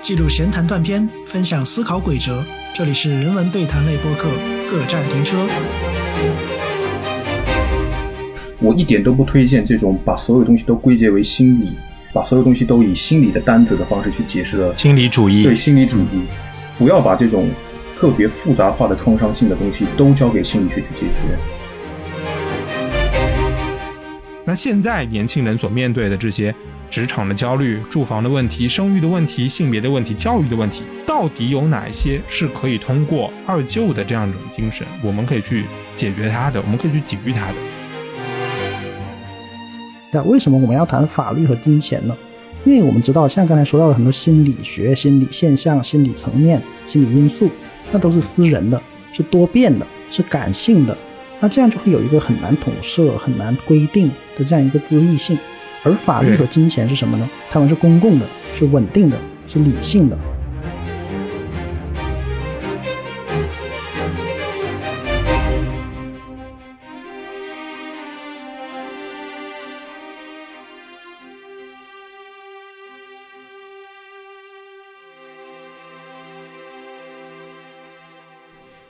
记录闲谈断片，分享思考轨哲。这里是人文对谈类播客，各站停车。我一点都不推荐这种把所有东西都归结为心理，把所有东西都以心理的单子的方式去解释的心理主义。对心理主义，不要把这种特别复杂化的创伤性的东西都交给心理学去解决。那现在年轻人所面对的这些。职场的焦虑、住房的问题、生育的问题、性别的问题、教育的问题，到底有哪些是可以通过二舅的这样一种精神，我们可以去解决它的，我们可以去抵御它的？那为什么我们要谈法律和金钱呢？因为我们知道，像刚才说到的很多心理学、心理现象、心理层面、心理因素，那都是私人的，是多变的，是感性的，那这样就会有一个很难统摄、很难规定的这样一个恣意性。而法律和金钱是什么呢？他们是公共的，是稳定的，是理性的。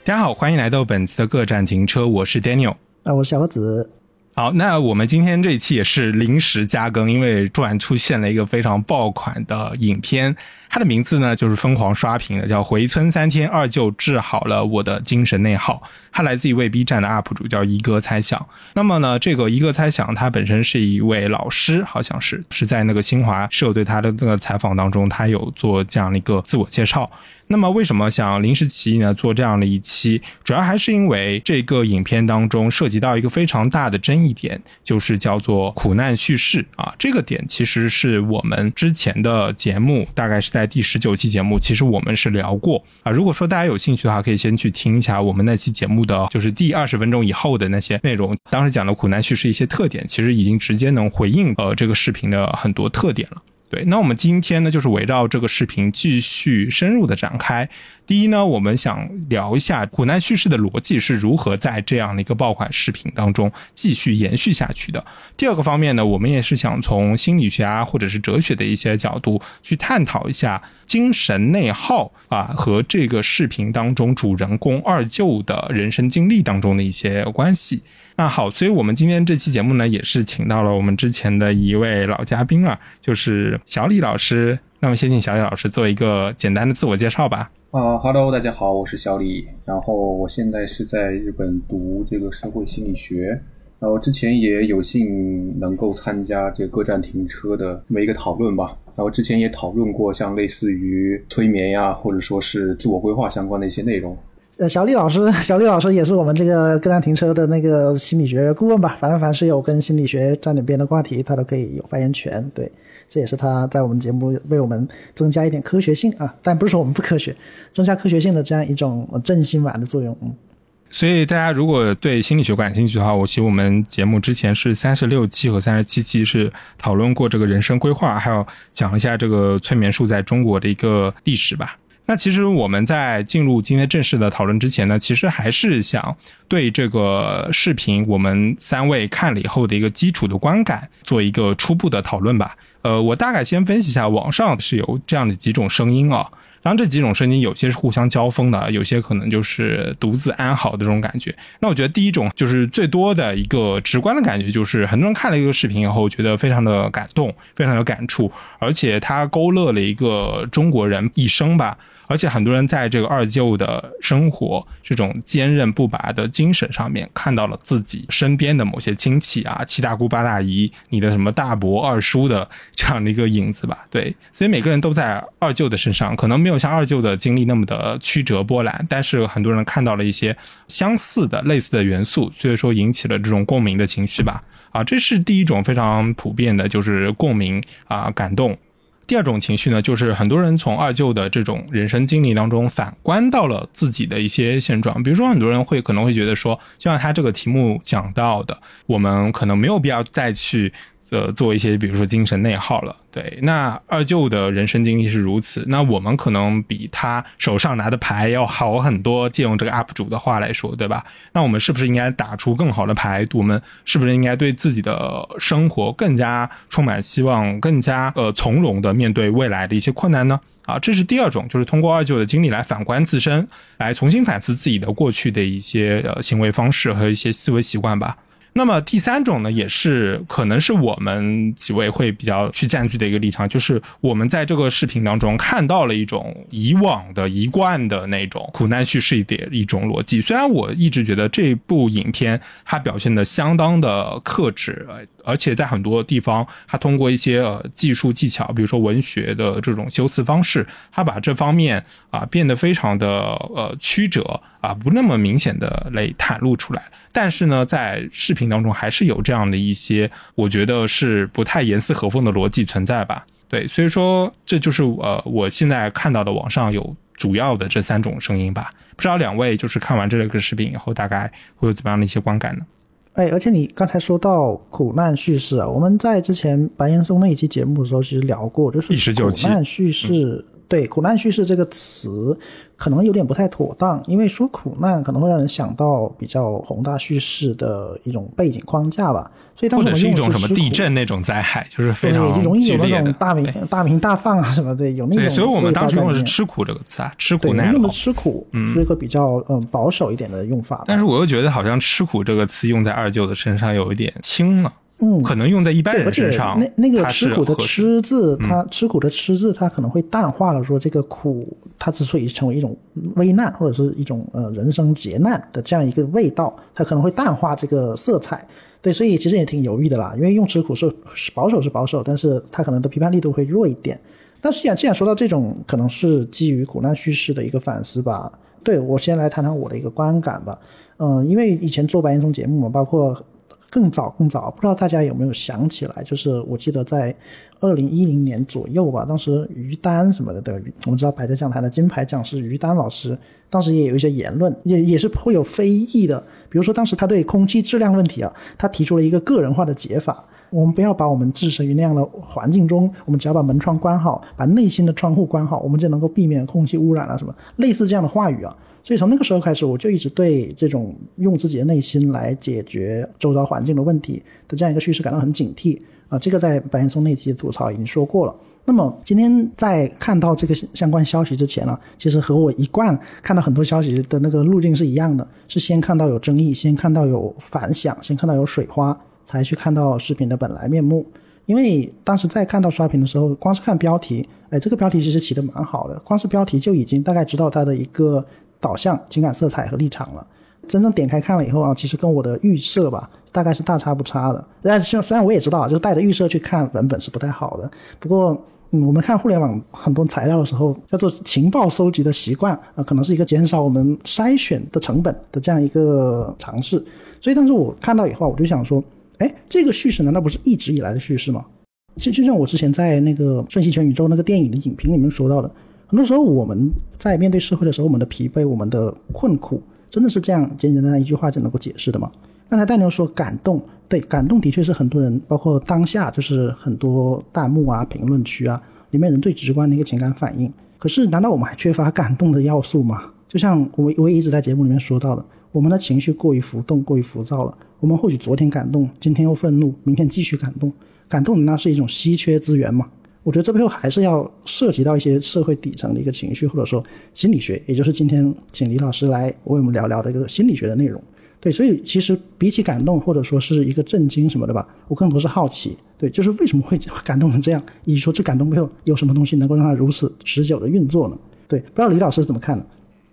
大家好，欢迎来到本次的各站停车，我是 Daniel，啊，我是小子。好，那我们今天这一期也是临时加更，因为突然出现了一个非常爆款的影片，它的名字呢就是疯狂刷屏的，叫《回村三天二舅治好了我的精神内耗》，它来自一位 B 站的 UP 主叫一哥猜想。那么呢，这个一哥猜想他本身是一位老师，好像是是在那个新华社对他的那个采访当中，他有做这样的一个自我介绍。那么为什么想临时起意呢？做这样的一期，主要还是因为这个影片当中涉及到一个非常大的争议点，就是叫做苦难叙事啊。这个点其实是我们之前的节目，大概是在第十九期节目，其实我们是聊过啊。如果说大家有兴趣的话，可以先去听一下我们那期节目的，就是第二十分钟以后的那些内容。当时讲的苦难叙事一些特点，其实已经直接能回应呃这个视频的很多特点了。对，那我们今天呢，就是围绕这个视频继续深入的展开。第一呢，我们想聊一下苦难叙事的逻辑是如何在这样的一个爆款视频当中继续延续下去的。第二个方面呢，我们也是想从心理学啊，或者是哲学的一些角度去探讨一下精神内耗啊和这个视频当中主人公二舅的人生经历当中的一些关系。那好，所以我们今天这期节目呢，也是请到了我们之前的一位老嘉宾啊，就是小李老师。那么先请小李老师做一个简单的自我介绍吧。啊哈喽，大家好，我是小李。然后我现在是在日本读这个社会心理学。然后之前也有幸能够参加这个各站停车的这么一个讨论吧。然后之前也讨论过像类似于催眠呀，或者说是自我规划相关的一些内容。呃，小李老师，小李老师也是我们这个各站停车的那个心理学顾问吧。反正凡是有跟心理学沾点边的话题，他都可以有发言权。对，这也是他在我们节目为我们增加一点科学性啊，但不是说我们不科学，增加科学性的这样一种正心丸的作用。嗯，所以大家如果对心理学感兴趣的话，我其实我们节目之前是三十六期和三十七期是讨论过这个人生规划，还有讲一下这个催眠术在中国的一个历史吧。那其实我们在进入今天正式的讨论之前呢，其实还是想对这个视频我们三位看了以后的一个基础的观感做一个初步的讨论吧。呃，我大概先分析一下，网上是有这样的几种声音啊。然后这几种声音有些是互相交锋的，有些可能就是独自安好的这种感觉。那我觉得第一种就是最多的一个直观的感觉，就是很多人看了一个视频以后，觉得非常的感动，非常有感触，而且它勾勒了一个中国人一生吧。而且很多人在这个二舅的生活这种坚韧不拔的精神上面，看到了自己身边的某些亲戚啊，七大姑八大姨，你的什么大伯二叔的这样的一个影子吧。对，所以每个人都在二舅的身上，可能没有像二舅的经历那么的曲折波澜，但是很多人看到了一些相似的、类似的元素，所以说引起了这种共鸣的情绪吧。啊，这是第一种非常普遍的，就是共鸣啊，感动。第二种情绪呢，就是很多人从二舅的这种人生经历当中反观到了自己的一些现状。比如说，很多人会可能会觉得说，就像他这个题目讲到的，我们可能没有必要再去呃做一些，比如说精神内耗了。对，那二舅的人生经历是如此，那我们可能比他手上拿的牌要好很多。借用这个 UP 主的话来说，对吧？那我们是不是应该打出更好的牌？我们是不是应该对自己的生活更加充满希望，更加呃从容的面对未来的一些困难呢？啊，这是第二种，就是通过二舅的经历来反观自身，来重新反思自己的过去的一些呃行为方式和一些思维习惯吧。那么第三种呢，也是可能是我们几位会比较去占据的一个立场，就是我们在这个视频当中看到了一种以往的一贯的那种苦难叙事的一种逻辑。虽然我一直觉得这部影片它表现的相当的克制，而且在很多地方，它通过一些呃技术技巧，比如说文学的这种修辞方式，它把这方面啊变得非常的呃曲折啊，不那么明显的来袒露出来。但是呢，在视频当中还是有这样的一些，我觉得是不太严丝合缝的逻辑存在吧。对，所以说这就是呃我现在看到的网上有主要的这三种声音吧。不知道两位就是看完这个视频以后，大概会有怎么样的一些观感呢？哎，而且你刚才说到苦难叙事啊，我们在之前白岩松那一期节目的时候其实聊过，就是苦难叙事。对“苦难叙事”这个词，可能有点不太妥当，因为说苦难可能会让人想到比较宏大叙事的一种背景框架吧。所以当时是一种什么地震那种灾害，就是非常容易有那种大名大名大放啊什么的，有那种。对，所以我们当时用的是“吃苦”这个词啊，“吃苦耐劳”。用的“吃苦”是一个比较嗯保守一点的用法。但是我又觉得好像“吃苦”这个词用在二舅的身上有一点轻了。嗯，可能用在一般人身上，那那个吃苦的吃字，它吃苦的吃字，它可能会淡化了说这个苦，它之所以成为一种危难或者是一种呃人生劫难的这样一个味道，它可能会淡化这个色彩。对，所以其实也挺犹豫的啦，因为用吃苦是保守是保守，但是它可能的批判力度会弱一点。但是既然既然说到这种，可能是基于苦难叙事的一个反思吧。对我先来谈谈我的一个观感吧。嗯，因为以前做白岩松节目嘛，包括。更早更早，不知道大家有没有想起来？就是我记得在二零一零年左右吧，当时于丹什么的，我们知道百家讲坛的金牌讲师于丹老师，当时也有一些言论，也也是颇有非议的。比如说当时他对空气质量问题啊，他提出了一个个人化的解法：我们不要把我们置身于那样的环境中，我们只要把门窗关好，把内心的窗户关好，我们就能够避免空气污染了什么类似这样的话语啊。所以从那个时候开始，我就一直对这种用自己的内心来解决周遭环境的问题的这样一个叙事感到很警惕啊。这个在白岩松那期吐槽已经说过了。那么今天在看到这个相关消息之前呢，其实和我一贯看到很多消息的那个路径是一样的，是先看到有争议，先看到有反响，先看到有水花，才去看到视频的本来面目。因为当时在看到刷屏的时候，光是看标题，哎，这个标题其实起的蛮好的，光是标题就已经大概知道它的一个。导向、情感色彩和立场了。真正点开看了以后啊，其实跟我的预设吧，大概是大差不差的。但是虽然我也知道，就是带着预设去看文本是不太好的。不过，嗯，我们看互联网很多材料的时候，叫做情报收集的习惯啊，可能是一个减少我们筛选的成本的这样一个尝试。所以当时我看到以后，我就想说，哎，这个叙事难道不是一直以来的叙事吗？就就像我之前在那个《瞬息全宇宙》那个电影的影评里面说到的。很多时候，我们在面对社会的时候，我们的疲惫、我们的困苦，真的是这样简简单单一句话就能够解释的吗？刚才大牛说感动，对，感动的确是很多人，包括当下就是很多弹幕啊、评论区啊里面人最直观的一个情感反应。可是，难道我们还缺乏感动的要素吗？就像我我也一直在节目里面说到的，我们的情绪过于浮动、过于浮躁了。我们或许昨天感动，今天又愤怒，明天继续感动。感动那是一种稀缺资源嘛？我觉得这背后还是要涉及到一些社会底层的一个情绪，或者说心理学，也就是今天请李老师来为我们聊聊的一个心理学的内容。对，所以其实比起感动或者说是一个震惊什么的吧，我更多是好奇。对，就是为什么会感动成这样，以及说这感动背后有什么东西能够让它如此持久的运作呢？对，不知道李老师怎么看呢？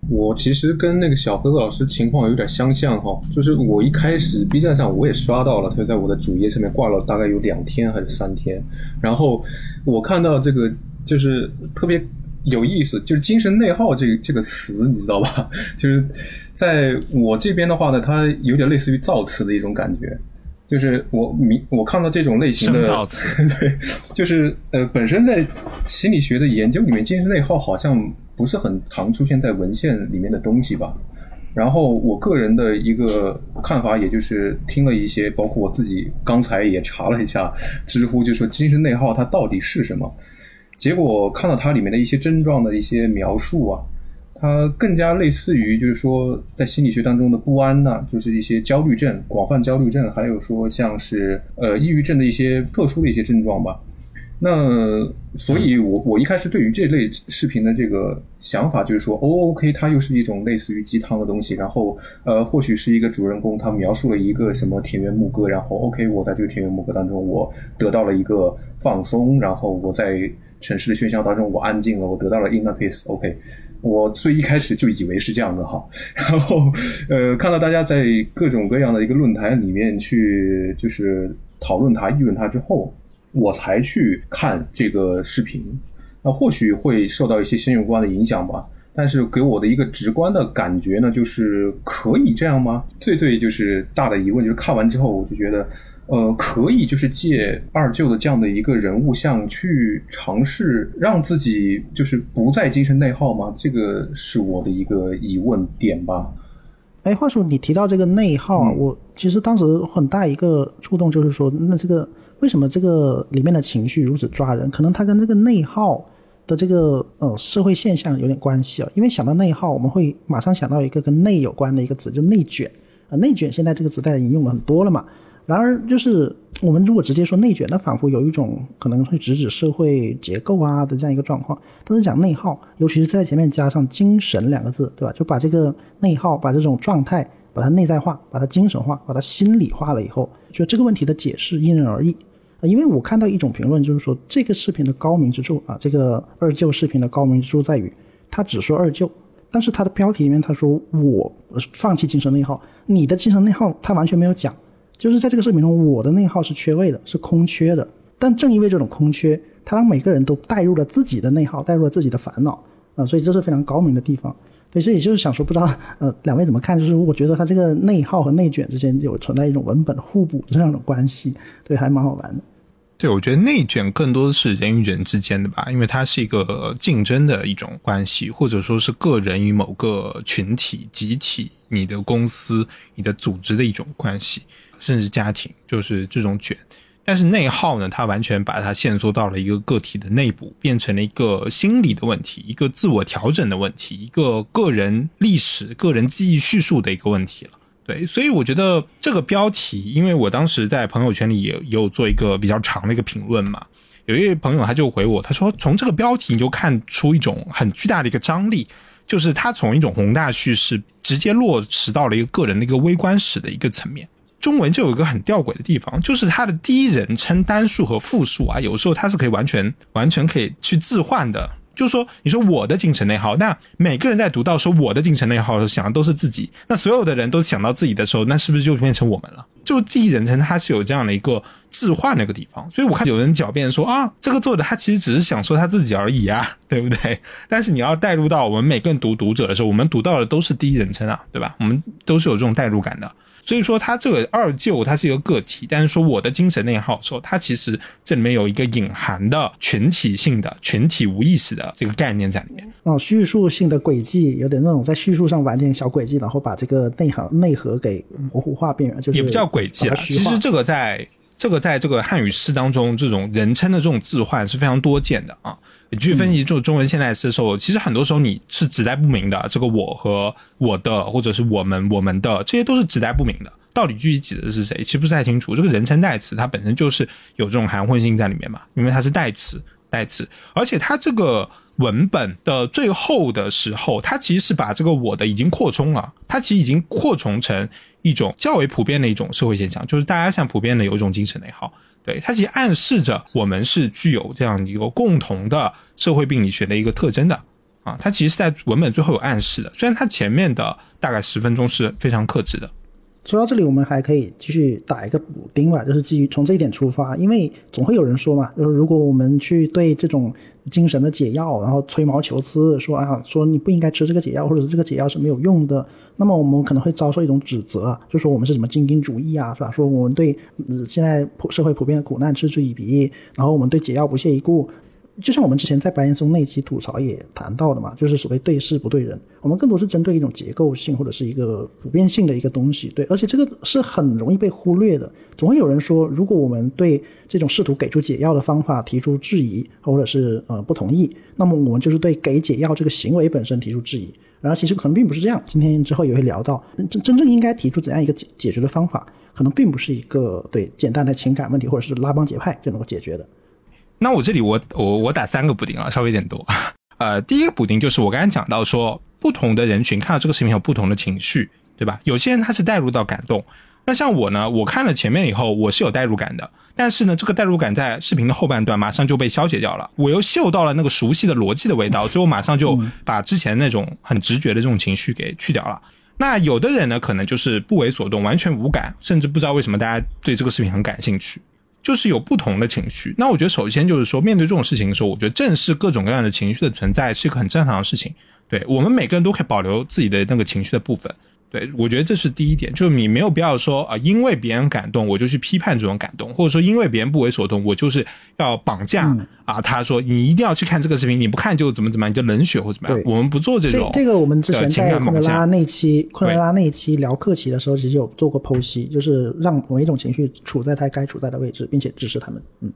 我其实跟那个小哥哥老师情况有点相像哈，就是我一开始 B 站上我也刷到了，他在我的主页上面挂了大概有两天还是三天，然后我看到这个就是特别有意思，就是精神内耗这个这个词你知道吧？就是在我这边的话呢，它有点类似于造词的一种感觉，就是我明我看到这种类型的造词，对，就是呃本身在心理学的研究里面，精神内耗好像。不是很常出现在文献里面的东西吧？然后我个人的一个看法，也就是听了一些，包括我自己刚才也查了一下知乎，就说精神内耗它到底是什么？结果看到它里面的一些症状的一些描述啊，它更加类似于就是说在心理学当中的不安呐、就是一些焦虑症、广泛焦虑症，还有说像是呃抑郁症的一些特殊的一些症状吧。那所以我，我一开始对于这类视频的这个想法就是说，O O K，它又是一种类似于鸡汤的东西，然后呃，或许是一个主人公他描述了一个什么田园牧歌，然后 O、K，我在这个田园牧歌当中，我得到了一个放松，然后我在城市的喧嚣当中，我安静了，我得到了 inner peace，O、K。我所以一开始就以为是这样的哈，然后呃，看到大家在各种各样的一个论坛里面去就是讨论它、议论它之后，我才去看这个视频。那或许会受到一些先入观的影响吧，但是给我的一个直观的感觉呢，就是可以这样吗？最最就是大的疑问就是看完之后，我就觉得，呃，可以就是借二舅的这样的一个人物像去尝试让自己就是不再精神内耗吗？这个是我的一个疑问点吧。哎，话说你提到这个内耗啊，嗯我其实当时很大一个触动就是说，那这个为什么这个里面的情绪如此抓人？可能它跟这个内耗的这个呃社会现象有点关系啊。因为想到内耗，我们会马上想到一个跟内有关的一个词，就内卷啊。内卷现在这个词大家已经用了很多了嘛。然而，就是我们如果直接说内卷，那仿佛有一种可能会直指社会结构啊的这样一个状况。但是讲内耗，尤其是在前面加上“精神”两个字，对吧？就把这个内耗，把这种状态，把它内在化，把它精神化，把它心理化了以后，就这个问题的解释因人而异。啊因为我看到一种评论，就是说这个视频的高明之处啊，这个二舅视频的高明之处在于，他只说二舅，但是他的标题里面他说我放弃精神内耗，你的精神内耗他完全没有讲。就是在这个视频中，我的内耗是缺位的，是空缺的。但正因为这种空缺，他让每个人都带入了自己的内耗，带入了自己的烦恼啊、所以这是非常高明的地方。对，所以就是想说，不知道呃两位怎么看？就是我觉得它这个内耗和内卷之间有存在一种文本互补这样的关系，对，还蛮好玩的。对，我觉得内卷更多的是人与人之间的吧，因为它是一个竞争的一种关系，或者说是个人与某个群体、集体、你的公司、你的组织的一种关系，甚至家庭，就是这种卷。但是内耗呢，它完全把它限缩到了一个个体的内部，变成了一个心理的问题，一个自我调整的问题，一个个人历史、个人记忆叙述的一个问题了。对，所以我觉得这个标题，因为我当时在朋友圈里也也有做一个比较长的一个评论嘛，有一位朋友他就回我，他说从这个标题你就看出一种很巨大的一个张力，就是他从一种宏大叙事直接落实到了一个个人的一个微观史的一个层面。中文就有一个很吊诡的地方，就是它的第一人称单数和复数啊，有时候它是可以完全完全可以去置换的。就是说，你说我的精神内耗，那每个人在读到说我的精神内耗的时候，想的都是自己。那所有的人都想到自己的时候，那是不是就变成我们了？就第一人称它是有这样的一个置换的一个地方。所以我看有人狡辩说啊，这个作者他其实只是想说他自己而已啊，对不对？但是你要带入到我们每个人读读者的时候，我们读到的都是第一人称啊，对吧？我们都是有这种代入感的。所以说，他这个二舅他是一个个体，但是说我的精神内耗的时候，它其实这里面有一个隐含的群体性的、群体无意识的这个概念在里面。哦，叙述性的轨迹，有点那种在叙述上玩点小轨迹，然后把这个内核内核给模糊化边缘，就是也不叫轨迹把啊。它虚化其实这个在这个在这个汉语诗当中，这种人称的这种置换是非常多见的啊。你去分析这种中文现代诗的时候，其实很多时候你是指代不明的，这个我和我的，或者是我们、我们的，这些都是指代不明的。到底具体指的是谁，其实不太清楚。这个人称代词它本身就是有这种含混性在里面嘛，因为它是代词，代词，而且它这个文本的最后的时候，它其实是把这个我的已经扩充了，它其实已经扩充成一种较为普遍的一种社会现象，就是大家像普遍的有一种精神内耗。对，它其实暗示着我们是具有这样一个共同的社会病理学的一个特征的啊，它其实是在文本最后有暗示的，虽然它前面的大概十分钟是非常克制的。说到这里，我们还可以继续打一个补丁吧，就是基于从这一点出发，因为总会有人说嘛，就是如果我们去对这种精神的解药，然后吹毛求疵，说啊，说你不应该吃这个解药，或者是这个解药是没有用的，那么我们可能会遭受一种指责，就说我们是什么精英主义啊，是吧？说我们对、现在普社会普遍的苦难嗤之以鼻，然后我们对解药不屑一顾。就像我们之前在白岩松那期吐槽也谈到的嘛，就是所谓对事不对人，我们更多是针对一种结构性或者是一个普遍性的一个东西，对，而且这个是很容易被忽略的。总会有人说，如果我们对这种试图给出解药的方法提出质疑，或者是呃不同意，那么我们就是对给解药这个行为本身提出质疑。然后其实可能并不是这样。今天之后也会聊到，真真正应该提出怎样一个解解决的方法，可能并不是一个对简单的情感问题或者是拉帮结派就能够解决的。那我这里我我我打三个补丁啊，稍微有点多。呃，第一个补丁就是我刚才讲到说，不同的人群看到这个视频有不同的情绪，对吧？有些人他是带入到感动，那像我呢，我看了前面以后，我是有代入感的，但是呢，这个代入感在视频的后半段马上就被消解掉了。我又嗅到了那个熟悉的逻辑的味道，所以我马上就把之前那种很直觉的这种情绪给去掉了。那有的人呢，可能就是不为所动，完全无感，甚至不知道为什么大家对这个视频很感兴趣。就是有不同的情绪，那我觉得首先就是说，面对这种事情的时候，我觉得正视各种各样的情绪的存在是一个很正常的事情。对我们每个人都可以保留自己的那个情绪的部分。对，我觉得这是第一点，就是你没有必要说啊，因为别人感动，我就去批判这种感动，或者说因为别人不为所动，我就是要绑架啊。他说你一定要去看这个视频，你不看就怎么怎么样，你就冷血或怎么样。我们不做这种。这个我们之前在昆德拉那期昆德拉那期聊克奇的时候，其实有做过剖析，就是让某一种情绪处在它该处在的位置，并且支持他们。嗯。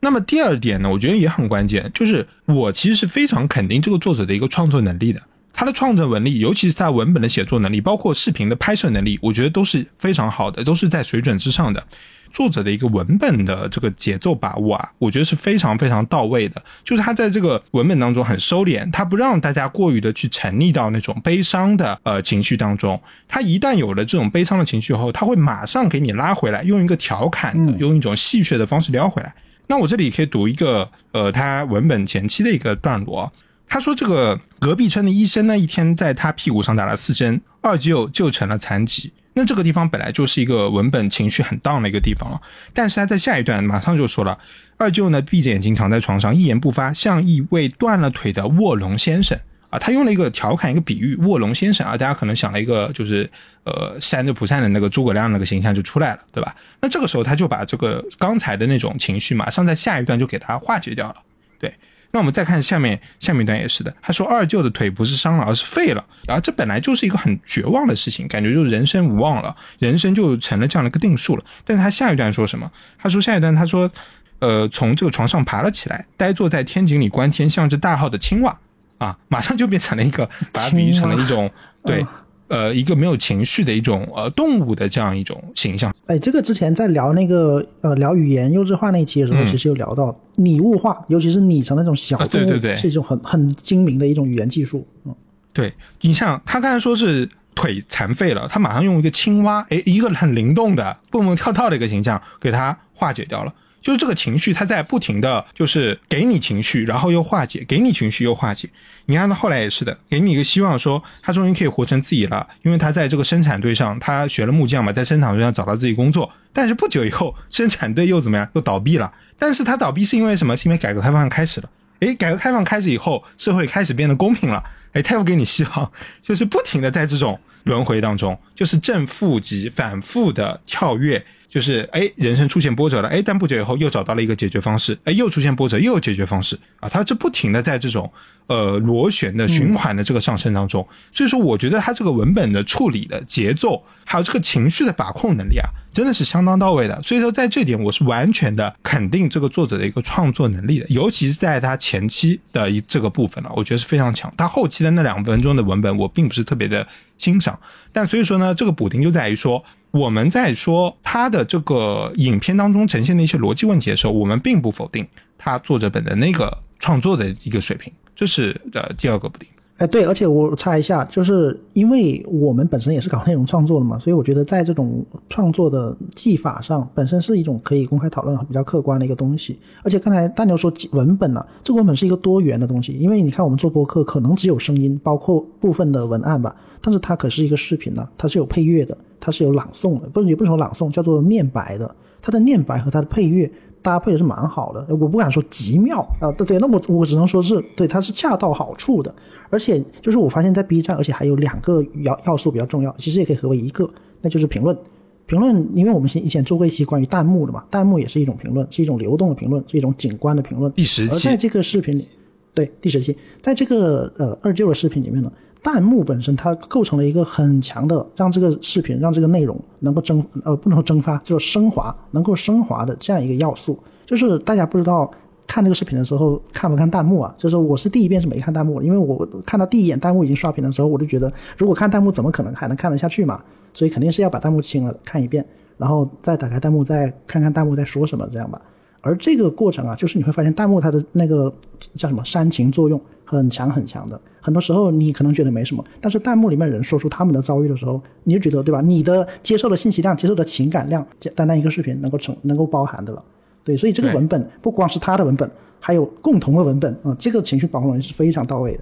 那么第二点呢，我觉得也很关键，就是我其实是非常肯定这个作者的一个创作能力的。他的创作能力，尤其是他文本的写作能力，包括视频的拍摄能力，我觉得都是非常好的，都是在水准之上的。作者的一个文本的这个节奏把握啊，我觉得是非常非常到位的。就是他在这个文本当中很收敛，他不让大家过于的去沉溺到那种悲伤的呃情绪当中。他一旦有了这种悲伤的情绪后，他会马上给你拉回来，用一个调侃的，用一种戏谑的方式撩回来。那我这里可以读一个呃，他文本前期的一个段落。他说：“这个隔壁村的医生呢，一天在他屁股上打了四针，二舅就成了残疾。那这个地方本来就是一个文本情绪很荡的一个地方了。但是他在下一段马上就说了，二舅呢闭着眼睛躺在床上，一言不发，像一位断了腿的卧龙先生啊。他用了一个调侃，一个比喻，卧龙先生啊，大家可能想了一个就是呃扇着蒲扇的那个诸葛亮那个形象就出来了，对吧？那这个时候他就把这个刚才的那种情绪马上在下一段就给他化解掉了，对。”那我们再看下面下面一段也是的，他说二舅的腿不是伤了，而是废了，然后这本来就是一个很绝望的事情，感觉就是人生无望了，人生就成了这样的一个定数了。但是他下一段说什么？他说下一段他说，呃，从这个床上爬了起来，呆坐在天井里观天，像只大号的青蛙啊，马上就变成了一个，把它比喻成了一种对。呃，一个没有情绪的一种呃动物的这样一种形象。哎，这个之前在聊那个呃聊语言幼稚化那期的时候，其实有聊到拟物化，尤其是拟成那种小动物，对对对是一种很很精明的一种语言技术。嗯，对你像他刚才说是腿残废了，他马上用一个青蛙，哎，一个很灵动的蹦蹦跳跳的一个形象给他化解掉了。就是这个情绪，他在不停的就是给你情绪，然后又化解，给你情绪又化解。你看他后来也是的，给你一个希望，说他终于可以活成自己了，因为他在这个生产队上，他学了木匠嘛，在生产队上找到自己工作。但是不久以后，生产队又怎么样？又倒闭了。但是他倒闭是因为什么？是因为改革开放开始了。诶，改革开放开始以后，社会开始变得公平了。诶，他又给你希望，就是不停的在这种轮回当中，就是正负极反复的跳跃。就是哎，人生出现波折了，哎，但不久以后又找到了一个解决方式，哎，又出现波折，又有解决方式。啊，他这不停的在这种呃螺旋的循环的这个上升当中，所以说我觉得他这个文本的处理的节奏，还有这个情绪的把控能力啊，真的是相当到位的。所以说在这点我是完全的肯定这个作者的一个创作能力的，尤其是在他前期的一这个部分了，我觉得是非常强。他后期的那两分钟的文本我并不是特别的欣赏，但所以说呢，这个补丁就在于说。我们在说他的这个影片当中呈现的一些逻辑问题的时候，我们并不否定他作者本人那个创作的一个水平，这是呃第二个不定。哎，对，而且我插一下，就是因为我们本身也是搞内容创作的嘛，所以我觉得在这种创作的技法上，本身是一种可以公开讨论、比较客观的一个东西。而且刚才大牛说文本呢，这个文本是一个多元的东西，因为你看我们做播客可能只有声音，包括部分的文案吧，但是它可是一个视频呢，它是有配乐的，它是有朗诵的，不是也不是说朗诵，叫做念白的，它的念白和它的配乐。搭配的是蛮好的，我不敢说极妙啊，对对，那我我只能说是对，它是恰到好处的，而且就是我发现，在 B 站，而且还有两个要要素比较重要，其实也可以合为一个，那就是评论，评论，因为我们以前做过一期关于弹幕的嘛，弹幕也是一种评论，是一种流动的评论，是一种景观的评论。第十期而在这个视频里，对第十期，在这个呃二舅的视频里面呢，弹幕本身它构成了一个很强的让这个视频让这个内容能够蒸呃不能说蒸发，就是升华，能够升华的这样一个要素。就是大家不知道看这个视频的时候看不看弹幕啊？就是我是第一遍是没看弹幕，因为我看到第一眼弹幕已经刷屏的时候，我就觉得如果看弹幕怎么可能还能看得下去嘛？所以肯定是要把弹幕清了看一遍，然后再打开弹幕再看看弹幕在说什么这样吧。而这个过程啊，就是你会发现弹幕它的那个叫什么煽情作用很强很强的。很多时候你可能觉得没什么，但是弹幕里面人说出他们的遭遇的时候，你就觉得对吧？你的接受的信息量、接受的情感量，单单一个视频能够成能够包含的了。对，所以这个文本不光是他的文本，还有共同的文本啊、这个情绪把控能力是非常到位的。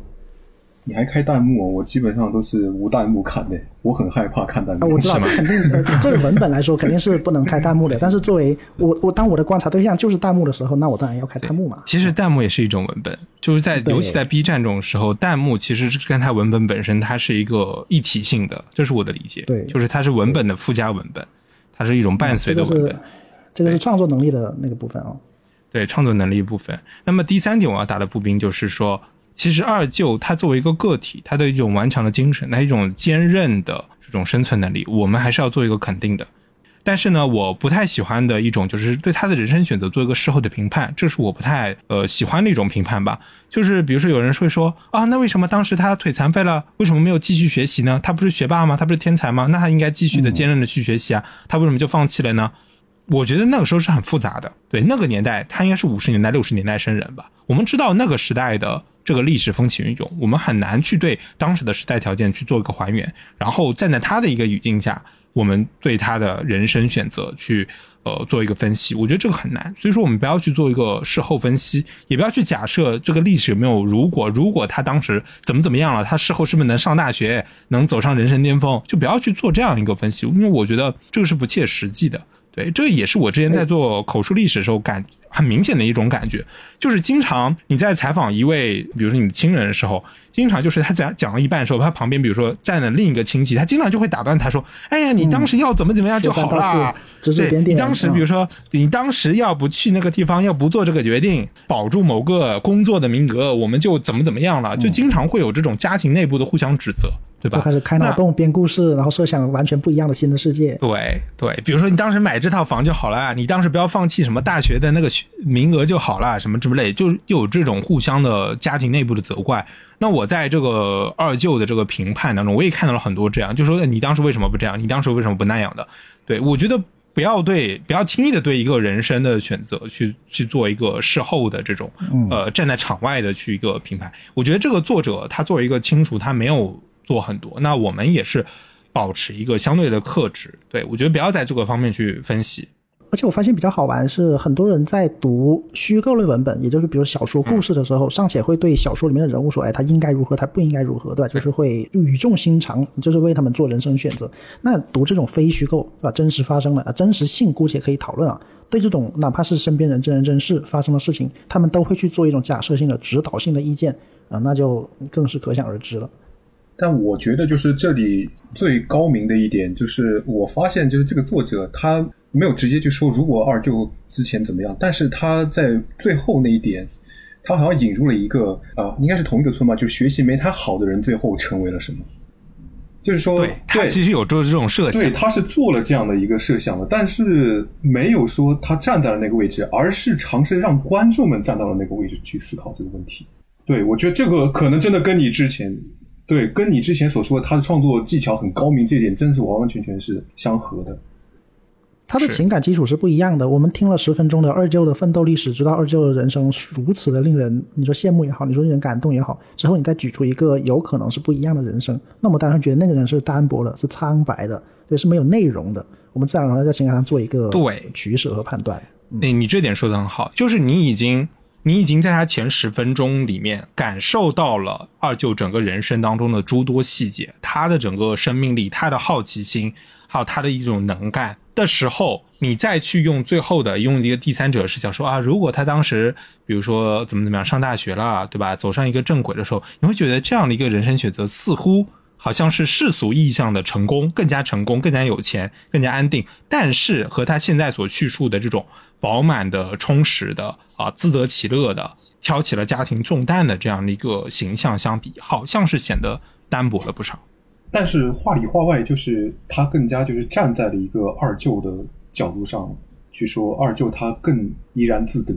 你还开弹幕哦？我基本上都是无弹幕看的，我很害怕看弹啊，幕。我知道，肯定呃作为 文本来说肯定是不能开弹幕的，但是作为我我当我的观察对象就是弹幕的时候，那我当然要开弹幕嘛。其实弹幕也是一种文本，就是在尤其在 B 站这种时候，弹幕其实是跟它文本本身它是一个一体性的，这是我的理解。对就是它是文本的附加文本，它是一种伴随的文本。这个是创作能力的那个部分啊、对创作能力部分。那么第三点我要打的步兵就是说，其实二舅他作为一个个体，他的一种顽强的精神，他一种坚韧的这种生存能力，我们还是要做一个肯定的。但是呢，我不太喜欢的一种就是对他的人生选择做一个事后的评判，这是我不太呃喜欢的一种评判吧。就是比如说有人会说啊，那为什么当时他腿残废了，为什么没有继续学习呢？他不是学霸吗？他不是天才吗？那他应该继续的坚韧的去学习啊，他为什么就放弃了呢？我觉得那个时候是很复杂的。对，那个年代他应该是五十年代、六十年代生人吧。我们知道那个时代的这个历史风起云涌，我们很难去对当时的时代条件去做一个还原，然后站在他的一个语境下，我们对他的人生选择去呃做一个分析。我觉得这个很难，所以说我们不要去做一个事后分析，也不要去假设这个历史有没有如果，如果他当时怎么怎么样了，他事后是不是能上大学，能走上人生巅峰，就不要去做这样一个分析，因为我觉得这个是不切实际的。对，这也是我之前在做口述历史的时候感很明显的一种感觉，就是经常你在采访一位，比如说你的亲人的时候，经常就是他讲讲了一半的时候，他旁边比如说站了另一个亲戚，他经常就会打断他说：“哎呀，你当时要怎么怎么样就好说三道啦。四指指对点点你当时嗯比如说，你当时要不去那个地方，要不做这个决定，保住某个工作的名额，我们就怎么怎么样了，就经常会有这种家庭内部的互相指责，对吧？就开始开脑洞编故事，然后设想完全不一样的新的世界。对对，比如说你当时买这套房就好了，你当时不要放弃什么大学的那个名额就好了，什么之类，就又有这种互相的家庭内部的责怪。那我在这个二舅的这个评判当中，我也看到了很多这样，就说你当时为什么不这样，你当时为什么不那样的？对我觉得不要对不要轻易的对一个人生的选择去去做一个事后的这种呃站在场外的去一个评判。我觉得这个作者他作为一个亲属，他没有做很多，那我们也是保持一个相对的克制。对我觉得不要在这个方面去分析。而且我发现比较好玩是，很多人在读虚构类文本，也就是比如小说故事的时候，尚且会对小说里面的人物说，哎，他应该如何，他不应该如何，对吧？就是会语重心长，就是为他们做人生选择。那读这种非虚构，对吧？真实发生了啊，真实性姑且可以讨论啊。对这种哪怕是身边人真人真事发生的事情，他们都会去做一种假设性的指导性的意见啊，那就更是可想而知了。但我觉得就是这里最高明的一点，就是我发现就是这个作者他没有直接去说如果二舅之前怎么样，但是他在最后那一点，他好像引入了一个啊、应该是同一个村吧，就学习没他好的人最后成为了什么？就是说，对他其实有做这种设想对，，他是做了这样的一个设想的，但是没有说他站在了那个位置，而是尝试让观众们站到了那个位置去思考这个问题。对，我觉得这个可能真的跟你之前，对，跟你之前所说的他的创作技巧很高明这一点，真是完完全全是相合的。他的情感基础是不一样的。我们听了十分钟的二舅的奋斗历史，知道二舅的人生如此的令人，你说羡慕也好，你说令人感动也好，之后你再举出一个有可能是不一样的人生，那么当然觉得那个人是单薄的，是苍白的，对，是没有内容的。我们自然而然在情感上做一个对取舍和判断。你你这点说的很好，就是你已经你已经在他前十分钟里面感受到了二舅整个人生当中的诸多细节，他的整个生命力、他的好奇心，还有他的一种能干的时候，你再去用最后的用一个第三者视角说啊，如果他当时比如说怎么怎么样上大学了，对吧？走上一个正轨的时候，你会觉得这样的一个人生选择似乎。好像是世俗意义上的成功，更加成功，更加有钱，更加安定。但是和他现在所叙述的这种饱满的、充实的啊，自得其乐的，挑起了家庭重担的这样的一个形象相比，好像是显得单薄了不少。但是话里话外，就是他更加就是站在了一个二舅的角度上去说，二舅他更怡然自得，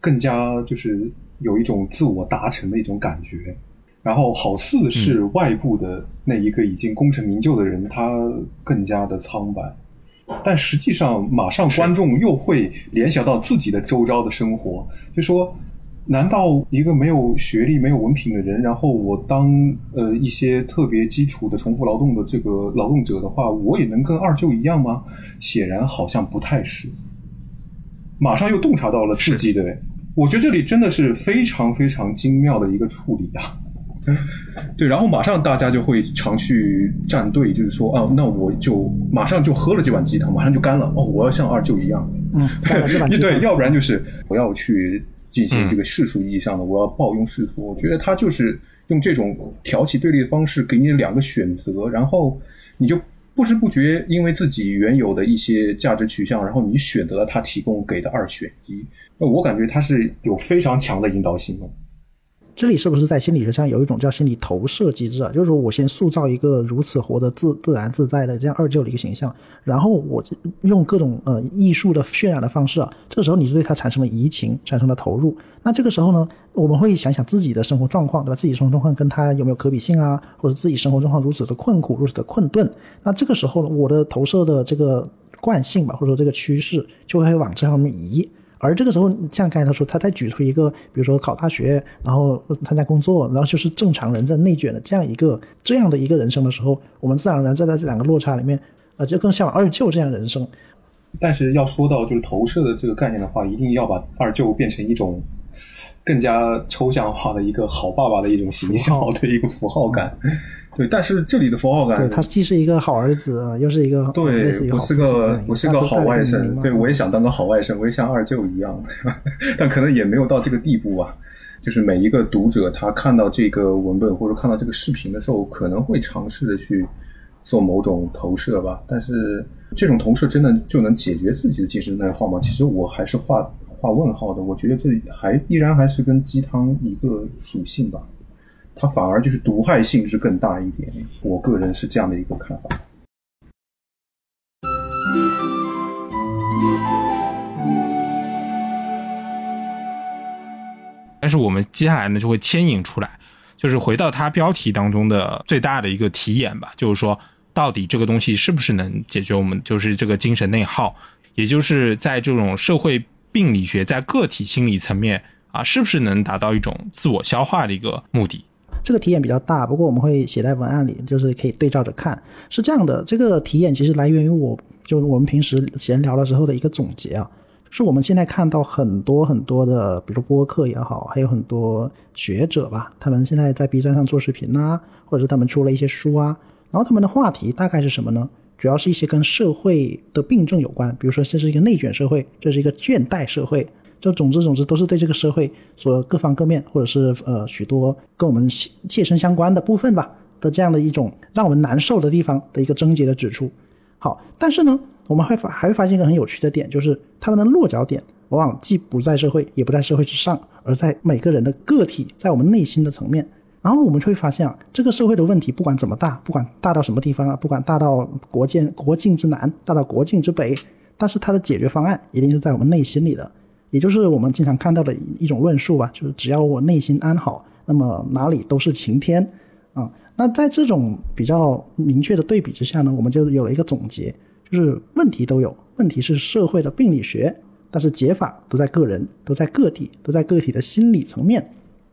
更加就是有一种自我达成的一种感觉。然后好似是外部的那一个已经功成名就的人，他更加的苍白。但实际上，马上观众又会联想到自己的周遭的生活，就说。难道一个没有学历、没有文凭的人，然后我当呃一些特别基础的重复劳动的这个劳动者的话，我也能跟二舅一样吗？显然好像不太是。马上又洞察到了自己的，我觉得这里真的是非常非常精妙的一个处理啊。对，然后马上大家就会常去站队，就是说，啊，那我就马上就喝了这碗鸡汤，马上就干了。哦，我要像二舅一样，嗯，对，要不然就是不要去。进行这个世俗意义上的，我要抱拥世俗。我觉得他就是用这种挑起对立的方式，给你两个选择，然后你就不知不觉因为自己原有的一些价值取向，然后你选择了他提供给的二选一。那我感觉他是有非常强的引导性的。这里是不是在心理学上有一种叫心理投射机制啊？就是说我先塑造一个如此活得自自然自在的这样二舅的一个形象，然后我用各种呃艺术的渲染的方式啊，这个时候你就对他产生了移情，产生了投入。那这个时候呢，我们会想想自己的生活状况，对吧？自己生活状况跟他有没有可比性啊？或者自己生活状况如此的困苦，如此的困顿，那这个时候呢，我的投射的这个惯性吧，或者说这个趋势就会往这方面移。而这个时候，像刚才他说，他再举出一个，比如说考大学，然后参加工作，然后就是正常人在内卷的这样一个这样的一个人生的时候，我们自然而然在这两个落差里面，呃，就更向往二舅这样人生。但是要说到就是投射的这个概念的话，一定要把二舅变成一种更加抽象化的一个好爸爸的一种形象的 一个符号感。对，但是这里的符号感，对他既是一个好儿子，又是一个对，我是个我是个好外甥。对，我也想当个好外甥，我也像二舅一样，但可能也没有到这个地步啊。就是每一个读者，他看到这个文本或者看到这个视频的时候，可能会尝试的去做某种投射吧。但是这种投射真的就能解决自己的精神内耗吗？其实我还是画画问号的。我觉得这还依然还是跟鸡汤一个属性吧。它反而就是毒害性质更大一点，我个人是这样的一个看法。但是我们接下来呢，就会牵引出来，就是回到它标题当中的最大的一个题眼吧，就是说，到底这个东西是不是能解决我们就是这个精神内耗，也就是在这种社会病理学在个体心理层面啊，是不是能达到一种自我消化的一个目的？这个题眼比较大，不过我们会写在文案里，就是可以对照着看。是这样的，这个题眼其实来源于我，就我们平时闲聊的时候的一个总结啊，就是我们现在看到很多很多的，比如说播客也好，还有很多学者吧，他们现在在 B 站上做视频啊，或者是他们出了一些书啊，然后他们的话题大概是什么呢？主要是一些跟社会的病症有关，比如说这是一个内卷社会，这是一个倦怠社会。就总之总之都是对这个社会所各方各面，或者是呃许多跟我们切切身相关的部分吧的这样的一种让我们难受的地方的一个症结的指出。好，但是呢，我们会发还会发现一个很有趣的点，就是他们的落脚点往往既不在社会，也不在社会之上，而在每个人的个体，在我们内心的层面。然后我们就会发现啊，这个社会的问题不管怎么大，不管大到什么地方啊，不管大到国境国境之南，大到国境之北，但是它的解决方案一定是在我们内心里的。也就是我们经常看到的一种论述吧，就是只要我内心安好，那么哪里都是晴天啊。那在这种比较明确的对比之下呢，我们就有了一个总结，就是问题都有，问题是社会的病理学，但是解法都在个人，都在个体，都在个体的心理层面。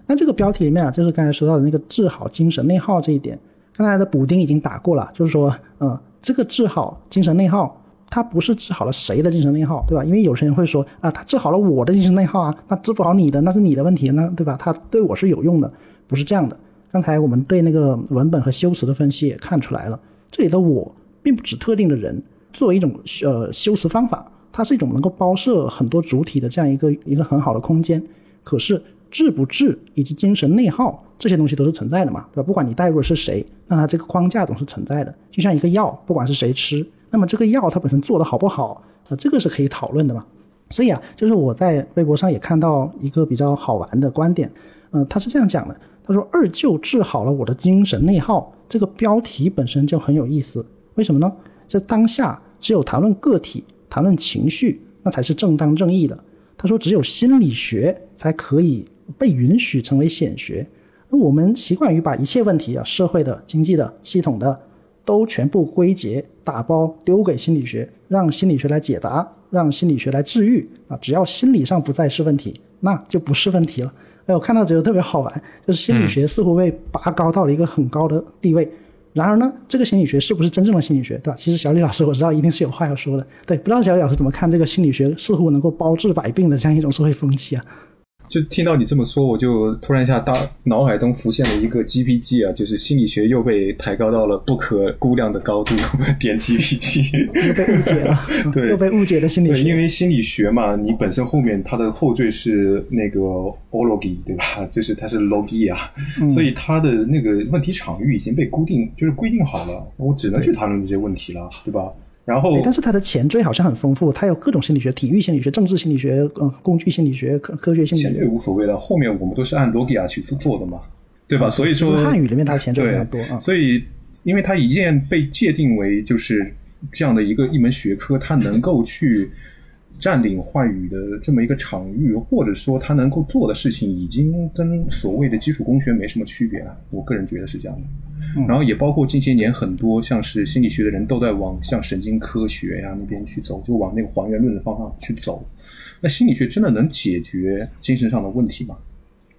那这个标题里面啊，就是刚才说到的那个治好精神内耗这一点，刚才的补丁已经打过了，就是说，嗯，这个治好精神内耗。他不是治好了谁的精神内耗，对吧？因为有些人会说啊，他治好了我的精神内耗啊，那治不好你的，那是你的问题呢，对吧？他对我是有用的，不是这样的。刚才我们对那个文本和修辞的分析也看出来了，这里的我并不指特定的人，作为一种呃修辞方法，它是一种能够包摄很多主体的这样一个一个很好的空间。可是治不治以及精神内耗这些东西都是存在的嘛，对吧？不管你代入的是谁，那它这个框架总是存在的。就像一个药，不管是谁吃，那么这个药它本身做的好不好，啊，这个是可以讨论的嘛。所以啊，就是我在微博上也看到一个比较好玩的观点，嗯，他是这样讲的，他说二舅治好了我的精神内耗，这个标题本身就很有意思，为什么呢？这当下只有谈论个体、谈论情绪，那才是正当正义的。他说，只有心理学才可以被允许成为显学。那我们习惯于把一切问题啊，社会的、经济的、系统的，都全部归结、打包丢给心理学，让心理学来解答，让心理学来治愈啊。只要心理上不再是问题，那就不是问题了。哎，我看到觉得特别好玩，就是心理学似乎被拔高到了一个很高的地位。然而呢，这个心理学是不是真正的心理学，对吧？其实小李老师我知道一定是有话要说的，对，不知道小李老师怎么看这个心理学似乎能够包治百病的这样一种社会风气啊？就听到你这么说，我就突然一下大脑海中浮现了一个 GPG 啊，就是心理学又被抬高到了不可估量的高度，点 GPG 又被误解了，对，又被误解的心理学。对，因为心理学嘛，你本身后面它的后缀是那个 ology，对吧？就是它是 logia，所以它的那个问题场域已经被固定，就是规定好了，我只能去谈论这些问题了，对吧？然后，但是它的前缀好像很丰富，它有各种心理学、体育心理学、政治心理学、呃，工具心理学、科科学心理学。前缀无所谓的，后面我们都是按 logia 去做的嘛，对吧？所以说汉语里面它的前缀比较多啊。所以，因为它已经被界定为就是这样的一个一门学科，它能够去占领话语的这么一个场域，或者说他能够做的事情，已经跟所谓的基础工学没什么区别了。我个人觉得是这样的。然后也包括近些年很多像是心理学的人都在往像神经科学呀那边去走，就往那个还原论的方向去走。那心理学真的能解决精神上的问题吗？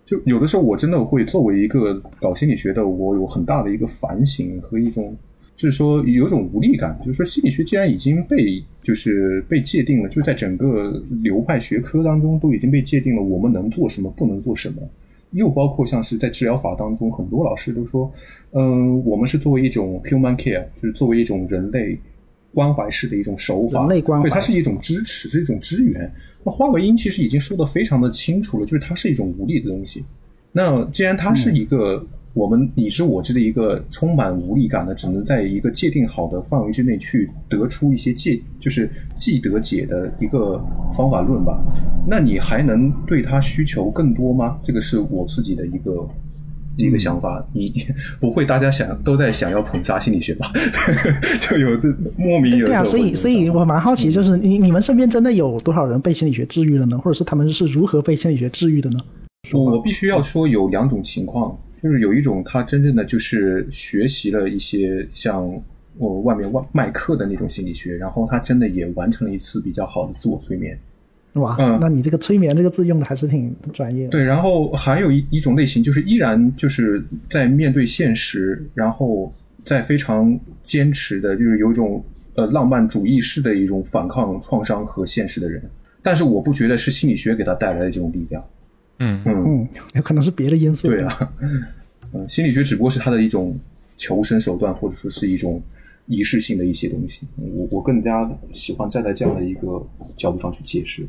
就有的时候我真的会作为一个搞心理学的，我有很大的一个反省和一种，就是说有一种无力感。就是说心理学既然已经被就是被界定了，就在整个流派学科当中都已经被界定了，我们能做什么，不能做什么。又包括像是在治疗法当中，很多老师都说，嗯，我们是作为一种 human care，就是作为一种人类关怀式的一种手法，人类关怀，对，它是一种支持，是一种支援。那华为英其实已经说的非常的清楚了，就是它是一种无力的东西。那既然它是一个。我们你知我知的一个充满无力感的，只能在一个界定好的范围之内去得出一些界，就是既得解的一个方法论吧。那你还能对他需求更多吗？这个是我自己的一个一个想法。你不会大家想都在想要捧杀心理学吧？就有这莫名有对啊，所以所以我蛮好奇，就是你你们身边真的有多少人被心理学治愈了呢？或者是他们是如何被心理学治愈的呢？我必须要说有两种情况。就是有一种，他真正的就是学习了一些像我外面外卖课的那种心理学，然后他真的也完成了一次比较好的自我催眠。哇，嗯那你这个催眠这个字用的还是挺专业。对，然后还有一一种类型，就是依然就是在面对现实，然后在非常坚持的，就是有一种呃浪漫主义式的一种反抗创伤和现实的人。但是我不觉得是心理学给他带来的这种力量。嗯嗯，有可能是别的因素。对啊，嗯，心理学只不过是他的一种求生手段，或者说是一种仪式性的一些东西。我我更加喜欢站在这样的一个角度上去解释。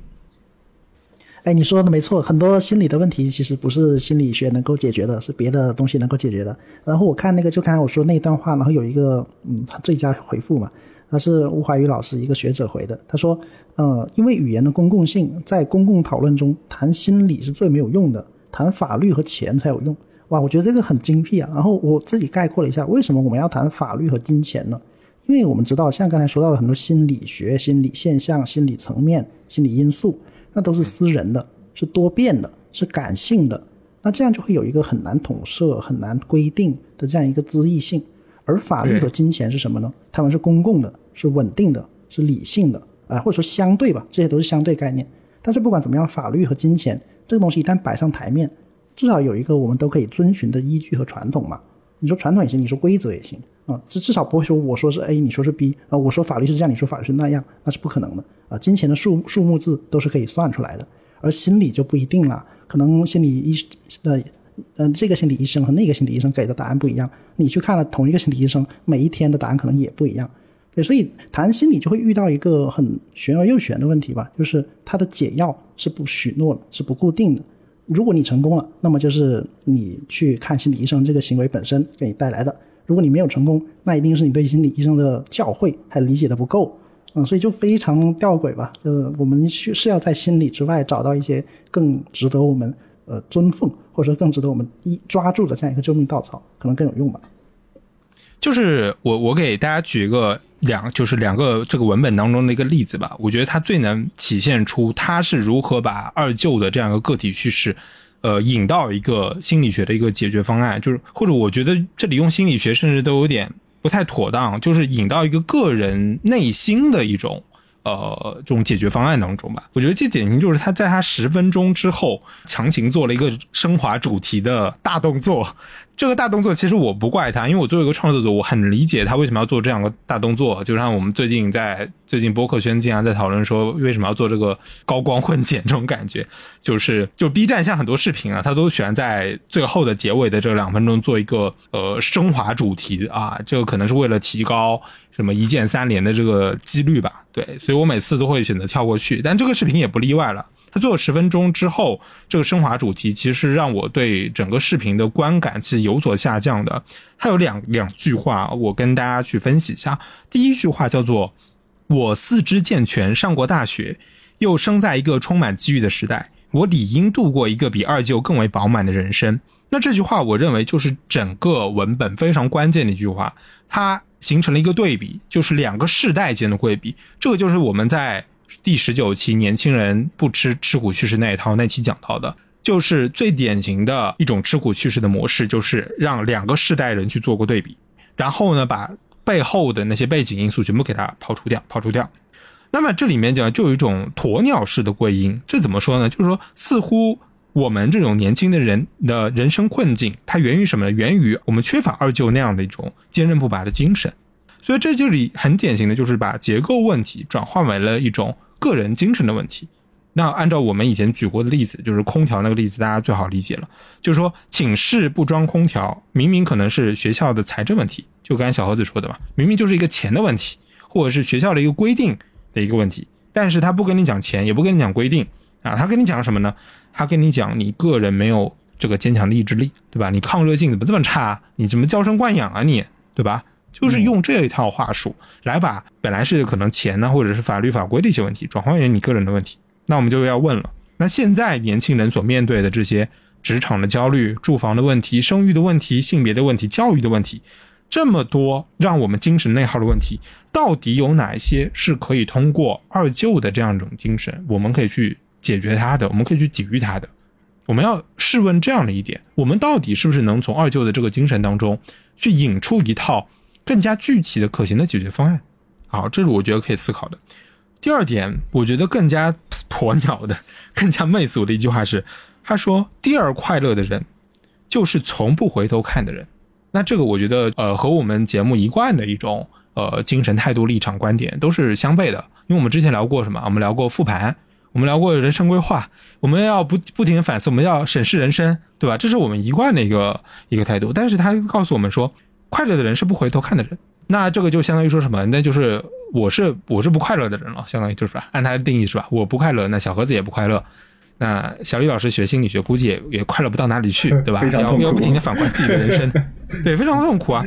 哎，你说的没错，很多心理的问题其实不是心理学能够解决的，是别的东西能够解决的。然后我看那个，就刚才我说那段话，然后有一个嗯最佳回复嘛。他是吴怀宇老师一个学者回的，他说，呃，因为语言的公共性，在公共讨论中谈心理是最没有用的，谈法律和钱才有用。哇，我觉得这个很精辟啊。然后我自己概括了一下，为什么我们要谈法律和金钱呢？因为我们知道，像刚才说到了很多心理学、心理现象、心理层面、心理因素，那都是私人的，是多变的，是感性的。那这样就会有一个很难统摄、很难规定的这样一个恣意性。而法律和金钱是什么呢？他们是公共的，是稳定的，是理性的，啊，或者说相对吧，这些都是相对概念。但是不管怎么样，法律和金钱这个东西一旦摆上台面，至少有一个我们都可以遵循的依据和传统嘛。你说传统也行，你说规则也行啊，这至少不会说我说是 A，你说是 B 啊，我说法律是这样，你说法律是那样，那是不可能的啊。金钱的数数目字都是可以算出来的，而心理就不一定了，可能心理医呃。嗯，这个心理医生和那个心理医生给的答案不一样。你去看了同一个心理医生，每一天的答案可能也不一样。对，所以谈心理就会遇到一个很玄而又玄的问题吧，就是它的解药是不许诺的，是不固定的。如果你成功了，那么就是你去看心理医生这个行为本身给你带来的；如果你没有成功，那一定是你对心理医生的教诲还理解的不够。嗯，所以就非常吊诡吧。就是我们是是要在心理之外找到一些更值得我们呃尊奉，或者说更值得我们一抓住的这样一个救命稻草，可能更有用吧。就是我我给大家举一个两就是两个这个文本当中的一个例子吧，我觉得它最能体现出他是如何把二舅的这样一个个体叙事，呃，引到一个心理学的一个解决方案，就是或者我觉得这里用心理学甚至都有点不太妥当，就是引到一个个人内心的一种。呃，这种解决方案当中吧，我觉得这典型就是他在他十分钟之后强行做了一个升华主题的大动作。这个大动作其实我不怪他，因为我作为一个创作者，我很理解他为什么要做这样的大动作。就像我们最近在最近播客圈经常在讨论说，为什么要做这个高光混剪这种感觉，就是就 B 站像很多视频啊，他都喜欢在最后的结尾的这两分钟做一个呃升华主题啊，这个可能是为了提高。什么一键三连的这个几率吧，对，所以我每次都会选择跳过去，但这个视频也不例外了。他做了十分钟之后，这个升华主题其实让我对整个视频的观感其实有所下降的。他有两两句话，我跟大家去分析一下。第一句话叫做“我四肢健全，上过大学，又生在一个充满机遇的时代，我理应度过一个比二舅更为饱满的人生。”那这句话，我认为就是整个文本非常关键的一句话，它。形成了一个对比，就是两个世代间的对比。这个就是我们在第十九期“年轻人不吃吃苦趋势”那一套那期讲到的，就是最典型的一种吃苦趋势的模式，就是让两个世代人去做过对比，然后呢，把背后的那些背景因素全部给它抛除掉，抛除掉。那么这里面讲就有一种鸵鸟式的归因，这怎么说呢？就是说，似乎。我们这种年轻的人的人生困境，它源于什么呢？源于我们缺乏二舅那样的一种坚韧不拔的精神。所以这就里很典型的就是把结构问题转化为了一种个人精神的问题。那按照我们以前举过的例子，就是空调那个例子，大家最好理解了。就是说，寝室不装空调，明明可能是学校的财政问题，就刚才小盒子说的嘛，明明就是一个钱的问题，或者是学校的一个规定的一个问题，但是他不跟你讲钱，也不跟你讲规定啊，他跟你讲什么呢？他跟你讲，你个人没有这个坚强的意志力，对吧？你抗热性怎么这么差？你怎么娇生惯养啊？你，对吧？就是用这一套话术来把本来是可能钱呢，或者是法律法规的一些问题，转换为你个人的问题。那我们就要问了：那现在年轻人所面对的这些职场的焦虑、住房的问题、生育的问题、性别的问题、教育的问题，这么多让我们精神内耗的问题，到底有哪一些是可以通过二舅的这样一种精神，我们可以去？解决他的，我们可以去抵御他的。我们要试问这样的一点：我们到底是不是能从二舅的这个精神当中去引出一套更加具体的、可行的解决方案？好，这是我觉得可以思考的。第二点，我觉得更加鸵鸟的、更加媚俗的一句话是：他说，第二快乐的人就是从不回头看的人。那这个我觉得，呃，和我们节目一贯的一种呃精神态度、立场、观点都是相悖的。因为我们之前聊过什么？我们聊过复盘。我们聊过人生规划，我们要不不停的反思，我们要审视人生，对吧？这是我们一贯的一个一个态度。但是他告诉我们说，快乐的人是不回头看的人。那这个就相当于说什么？那就是我是我是不快乐的人了，相当于就是吧？按他的定义是吧？我不快乐，那小盒子也不快乐，那小李老师学心理学估计也也快乐不到哪里去，对吧？要要不停的反观自己的人生，对，非常痛苦啊，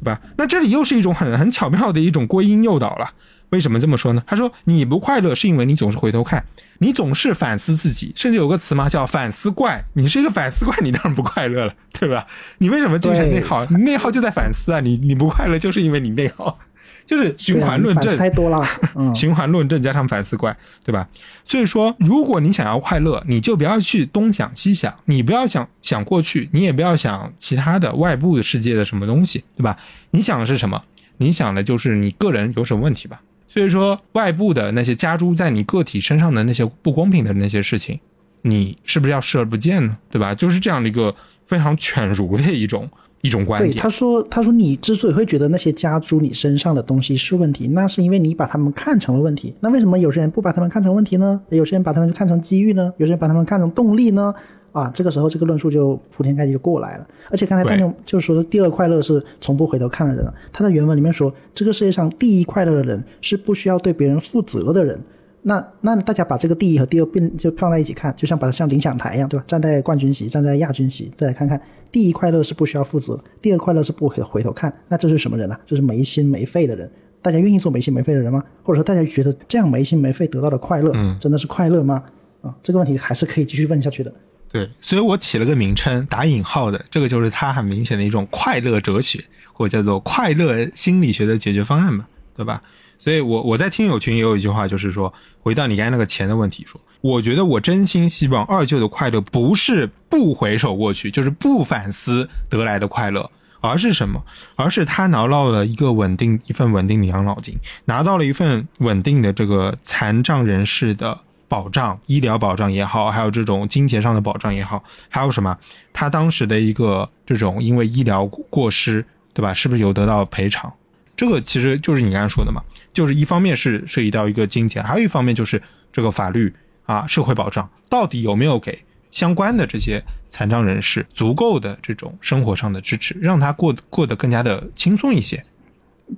对吧？那这里又是一种很很巧妙的一种归因诱导了。为什么这么说呢？他说你不快乐是因为你总是回头看，你总是反思自己，甚至有个词嘛叫反思怪。你是一个反思怪，你当然不快乐了，对吧？你为什么精神内耗？内耗就在反思啊！你你不快乐就是因为你内耗，就是循环论证太多了。循环论证加上反思怪，对吧？所以说，如果你想要快乐，你就不要去东想西想，你不要想想过去，你也不要想其他的外部的世界的什么东西，对吧？你想的是什么？你想的就是你个人有什么问题吧？所以说，外部的那些加诸在你个体身上的那些不公平的那些事情，你是不是要视而不见呢？对吧？就是这样的一个非常犬儒的一种一种观点。他说：“他说你之所以会觉得那些加诸你身上的东西是问题，那是因为你把他们看成了问题。那为什么有些人不把他们看成问题呢？有些人把他们看成机遇呢？有些人把他们看成动力呢？”啊，这个时候这个论述就铺天盖地就过来了。而且刚才大牛就说，第二快乐是从不回头看的人。他的原文里面说，这个世界上第一快乐的人是不需要对别人负责的人。那那大家把这个第一和第二并就放在一起看，就像把它像领奖台一样，对吧？站在冠军席，站在亚军席，再来看看第一快乐是不需要负责，第二快乐是不可回头看。那这是什么人啊？这是没心没肺的人。大家愿意做没心没肺的人吗？或者说大家觉得这样没心没肺得到的快乐，嗯真的是快乐吗？啊，这个问题还是可以继续问下去的。对，所以我起了个名称，打引号的，这个就是它很明显的一种快乐哲学，或者叫做快乐心理学的解决方案嘛，对吧？所以我我在听友群也有一句话，就是说，回到你刚才那个钱的问题说，我觉得我真心希望二舅的快乐不是不回首过去，就是不反思得来的快乐，而是什么？而是他拿到了一个稳定一份稳定的养老金，拿到了一份稳定的这个残障人士的保障，医疗保障也好，还有这种金钱上的保障也好，还有什么？他当时的一个这种因为医疗过失，对吧？是不是有得到赔偿？这个其实就是你刚才说的嘛，就是一方面是涉及到一个金钱，还有一方面就是这个法律啊，社会保障到底有没有给相关的这些残障人士足够的这种生活上的支持，让他过过得更加的轻松一些。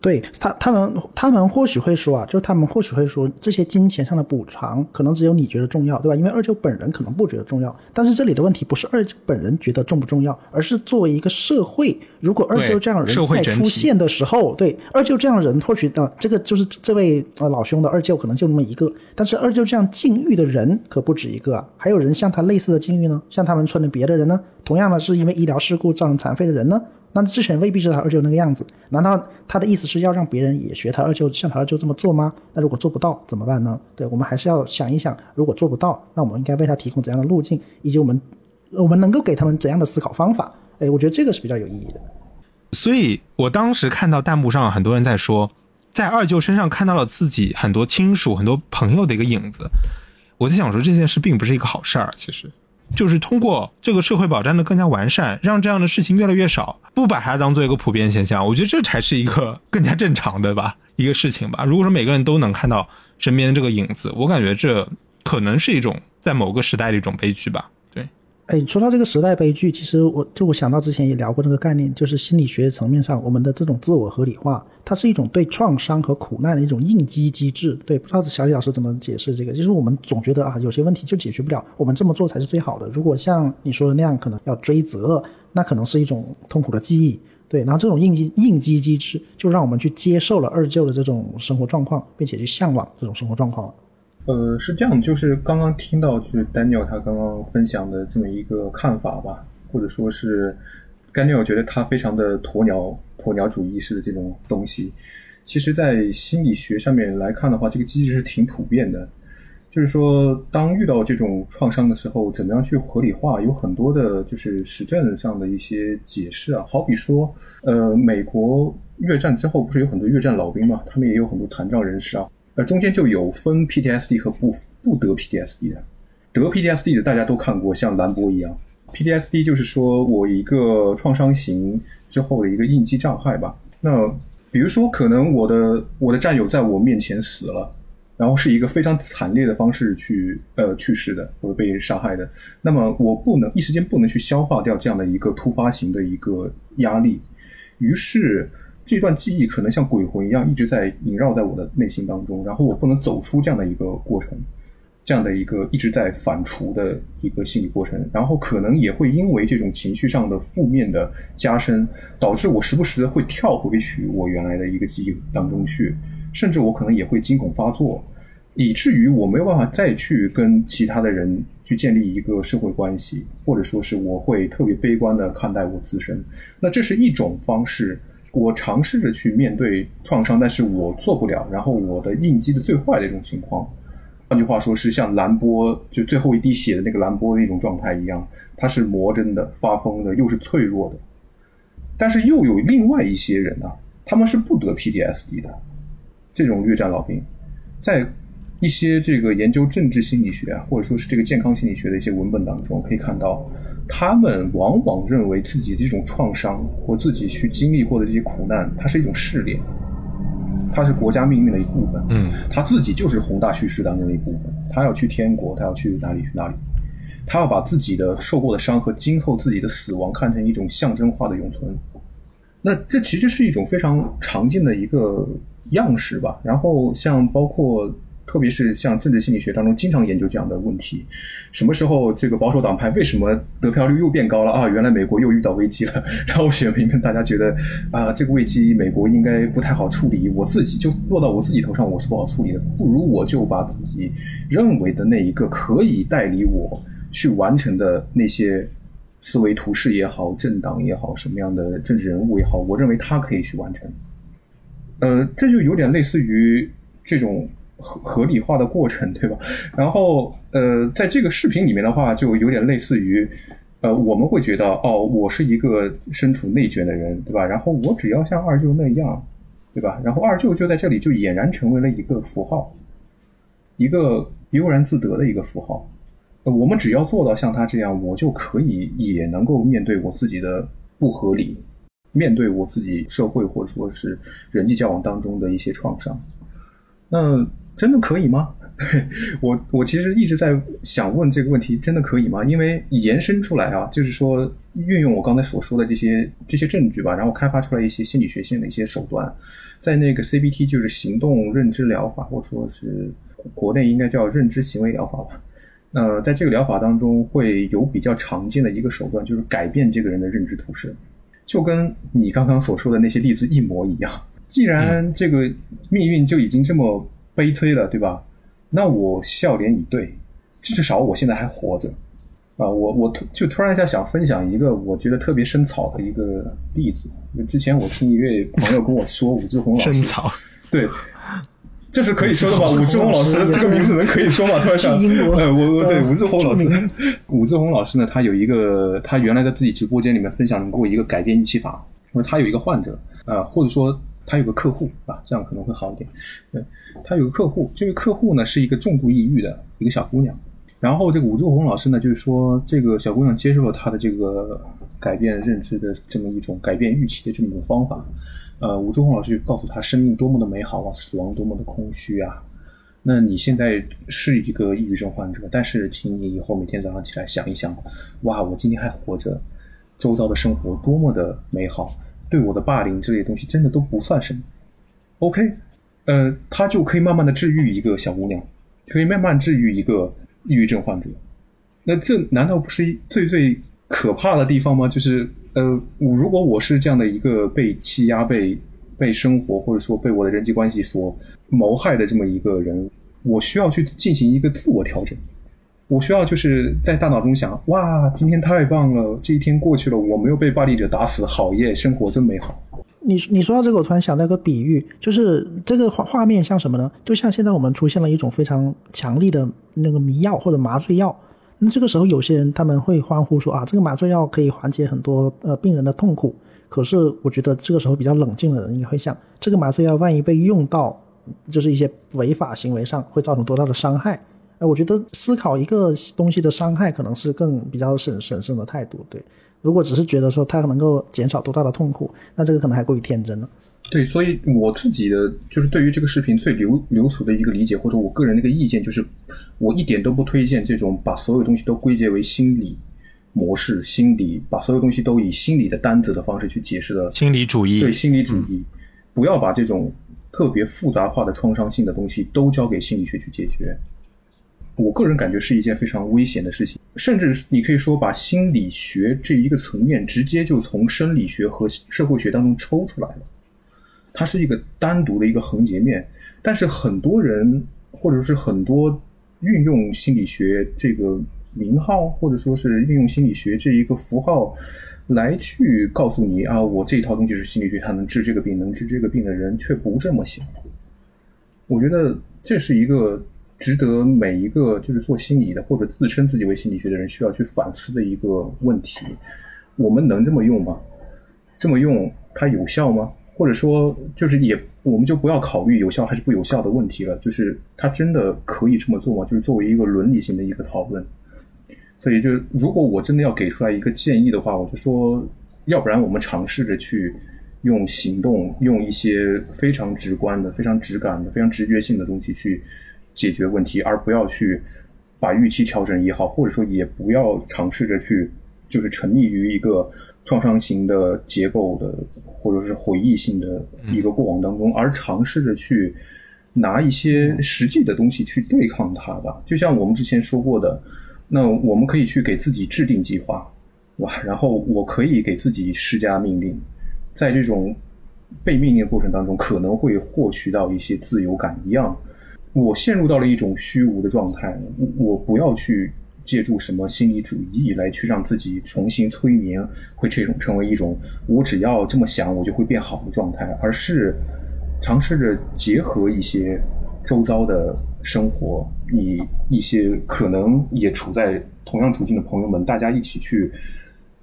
对他，他们他们或许会说啊，就是他们或许会说，这些金钱上的补偿可能只有你觉得重要，对吧？因为二舅本人可能不觉得重要。但是这里的问题不是二舅本人觉得重不重要，而是作为一个社会，如果二舅这样的人在出现的时候，对二舅这样的人，或许啊，这个就是这位呃老兄的二舅可能就那么一个，但是二舅这样境遇的人可不止一个啊，还有人像他类似的境遇呢，像他们村的别的人呢，同样的是因为医疗事故造成残废的人呢。那之前未必是他二舅那个样子，难道他的意思是要让别人也学他二舅，像他二舅这么做吗？那如果做不到怎么办呢？对我们还是要想一想，如果做不到，那我们应该为他提供怎样的路径，以及我们我们能够给他们怎样的思考方法？哎，我觉得这个是比较有意义的。所以我当时看到弹幕上很多人在说，在二舅身上看到了自己很多亲属、很多朋友的一个影子。我在想说，这件事并不是一个好事儿，其实就是通过这个社会保障的更加完善，让这样的事情越来越少，不把它当做一个普遍现象。我觉得这才是一个 更加正常的吧一个事情吧。如果说每个人都能看到身边的这个影子，我感觉这可能是一种在某个时代的一种悲剧吧。哎，说到这个时代悲剧，其实我就我想到之前也聊过这个概念，就是心理学层面上，我们的这种自我合理化，它是一种对创伤和苦难的一种应激机制。对，不知道小李老师怎么解释这个？就是我们总觉得啊，有些问题就解决不了，我们这么做才是最好的。如果像你说的那样，可能要追责，那可能是一种痛苦的记忆。对，然后这种应激应激机制，就让我们去接受了二舅的这种生活状况，并且去向往这种生活状况了。呃，是这样，就是刚刚听到就是 Daniel 他刚刚分享的这么一个看法吧，或者说是 Daniel 觉得他非常的鸵鸟鸵鸟主义式的这种东西，其实，在心理学上面来看的话，这个机制是挺普遍的。就是说，当遇到这种创伤的时候，怎么样去合理化，有很多的就是实证上的一些解释啊。好比说，呃，美国越战之后不是有很多越战老兵嘛，他们也有很多残障人士啊。呃，中间就有分 PTSD 和不不得 PTSD 的。得 PTSD 的大家都看过，像兰博一样。PTSD 就是说我一个创伤型之后的一个应激障碍吧。那比如说，可能我的我的战友在我面前死了，然后是一个非常惨烈的方式去呃去世的，或者被杀害的。那么我不能一时间不能去消化掉这样的一个突发型的一个压力，于是。这段记忆可能像鬼魂一样一直在萦绕在我的内心当中，然后我不能走出这样的一个过程，这样的一个一直在反刍的一个心理过程，然后可能也会因为这种情绪上的负面的加深，导致我时不时的会跳回去我原来的一个记忆当中去，甚至我可能也会惊恐发作，以至于我没有办法再去跟其他的人去建立一个社会关系，或者说是我会特别悲观的看待我自身，那这是一种方式。我尝试着去面对创伤，但是我做不了。然后我的应激的最坏的一种情况，换句话说是像兰波就最后一滴血的那个兰波的一种状态一样，它是魔怔的、发疯的，又是脆弱的。但是又有另外一些人啊，他们是不得 PTSD 的，这种越战老兵，在一些这个研究政治心理学，或者说是这个健康心理学的一些文本当中，可以看到。他们往往认为自己的这种创伤或自己去经历过的这些苦难，它是一种试炼，它是国家命运的一部分。嗯，他自己就是宏大叙事当中的一部分。他要去天国，他要去哪里去哪里，他要把自己的受过的伤和今后自己的死亡看成一种象征化的永存。那这其实是一种非常常见的一个样式吧。然后像包括特别是像政治心理学当中经常研究这样的问题，什么时候这个保守党派为什么得票率又变高了啊？原来美国又遇到危机了，然后选民们大家觉得啊，这个危机美国应该不太好处理，我自己就落到我自己头上，我是不好处理的，不如我就把自己认为的那一个可以代理我去完成的那些思维图式也好，政党也好，什么样的政治人物也好，我认为他可以去完成。呃，这就有点类似于这种合理化的过程，对吧？然后，呃，在这个视频里面的话，就有点类似于，呃，我们会觉得，哦，我是一个身处内卷的人，对吧？然后我只要像二舅那样，对吧？然后二舅就在这里就俨然成为了一个符号，一个悠然自得的一个符号。呃我们只要做到像他这样，我就可以也能够面对我自己的不合理。面对我自己社会或者说是人际交往当中的一些创伤，那真的可以吗？我我其实一直在想问这个问题，真的可以吗？因为延伸出来啊，就是说运用我刚才所说的这些这些证据吧，然后开发出来一些心理学性的一些手段，在那个 CBT 就是行动认知疗法，或者说是国内应该叫认知行为疗法吧。呃，在这个疗法当中会有比较常见的一个手段，就是改变这个人的认知图式。就跟你刚刚所说的那些例子一模一样。既然这个命运就已经这么悲催了，对吧？那我笑脸以对，至少我现在还活着啊！我我突就突然一下想分享一个我觉得特别生草的一个例子。之前我听一位朋友跟我说，武志红老师生草，对。这是可以说的吧？武志红老师这个名字能可以说吗？突然想，呃，我我对武志红老师，武志红老师呢，他有一个，他原来在自己直播间里面分享过一个改变预期法。因为他有一个患者，呃，或者说他有个客户啊，这样可能会好一点。对，他有个客户，这个客户呢是一个重度抑郁的一个小姑娘。然后这个武志红老师呢，就是说这个小姑娘接受了他的这个改变认知的这么一种改变预期的这么一种方法。呃，吴志红老师就告诉他，生命多么的美好啊，死亡多么的空虚啊。那你现在是一个抑郁症患者，但是请你以后每天早上起来想一想，哇，我今天还活着，周遭的生活多么的美好，对我的霸凌之类的东西真的都不算什么。OK，呃，他就可以慢慢的治愈一个小姑娘，可以慢慢治愈一个抑郁症患者。那这难道不是最最可怕的地方吗？就是。呃，如果我是这样的一个被欺压、被被生活或者说被我的人际关系所谋害的这么一个人，我需要去进行一个自我调整。我需要就是在大脑中想：哇，今天太棒了，这一天过去了，我没有被暴力者打死，好耶，生活真美好。你你说到这个，我突然想到一个比喻，就是这个画画面像什么呢？就像现在我们出现了一种非常强力的那个迷药或者麻醉药。那这个时候，有些人他们会欢呼说啊，这个麻醉药可以缓解很多呃病人的痛苦。可是我觉得这个时候比较冷静的人也会想，这个麻醉药万一被用到，就是一些违法行为上，会造成多大的伤害？哎，我觉得思考一个东西的伤害，可能是更比较审审慎的态度。对，如果只是觉得说它能够减少多大的痛苦，那这个可能还过于天真了。对，所以我自己的就是对于这个视频最流流俗的一个理解，或者我个人的一个意见，就是我一点都不推荐这种把所有东西都归结为心理模式、心理，把所有东西都以心理的单子的方式去解释的心理主义。对心理主义，不要把这种特别复杂化的创伤性的东西都交给心理学去解决。我个人感觉是一件非常危险的事情，甚至你可以说把心理学这一个层面直接就从生理学和社会学当中抽出来了。它是一个单独的一个横截面，但是很多人或者是很多运用心理学这个名号，或者说是运用心理学这一个符号来去告诉你啊，我这一套东西是心理学，它能治这个病，能治这个病的人却不这么想。我觉得这是一个值得每一个就是做心理的或者自称自己为心理学的人需要去反思的一个问题。我们能这么用吗？这么用它有效吗？或者说，就是也，我们就不要考虑有效还是不有效的问题了。就是它真的可以这么做吗？就是作为一个伦理性的一个讨论。所以，就如果我真的要给出来一个建议的话，我就说，要不然我们尝试着去用行动，用一些非常直观的、非常直感的、非常直觉性的东西去解决问题，而不要去把预期调整也好，或者说也不要尝试着去就是沉溺于一个。创伤型的结构的，或者是回忆性的一个过往当中，而尝试着去拿一些实际的东西去对抗它吧。就像我们之前说过的，那我们可以去给自己制定计划，对吧？然后我可以给自己施加命令，在这种被命令的过程当中，可能会获取到一些自由感一样。我陷入到了一种虚无的状态，我我不要去。借助什么心理主义来去让自己重新催眠，会这种成为一种我只要这么想我就会变好的状态，而是尝试着结合一些周遭的生活，你一些可能也处在同样处境的朋友们，大家一起去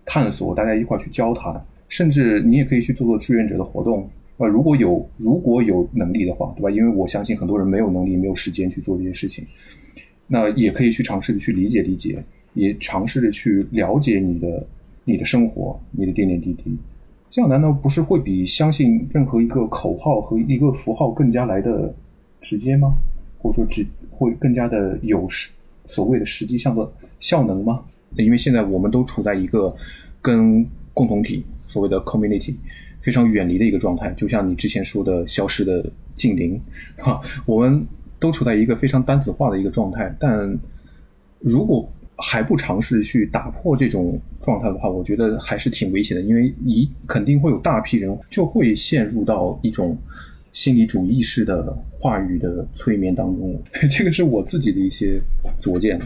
探索，大家一块去交谈，甚至你也可以去做做志愿者的活动。呃，如果有如果有能力的话，对吧？因为我相信很多人没有能力、没有时间去做这些事情。那也可以去尝试的去理解理解，也尝试着去了解你的你的生活，你的点点滴滴。这样难道不是会比相信任何一个口号和一个符号更加来的直接吗？或者说，只会更加的有实所谓的实际上的效能吗？因为现在我们都处在一个跟共同体所谓的 community 非常远离的一个状态，就像你之前说的消失的近邻，哈，我们。都处在一个非常单子化的一个状态，但如果还不尝试去打破这种状态的话，我觉得还是挺危险的，因为你肯定会有大批人就会陷入到一种心理主义式的话语的催眠当中。这个是我自己的一些拙见。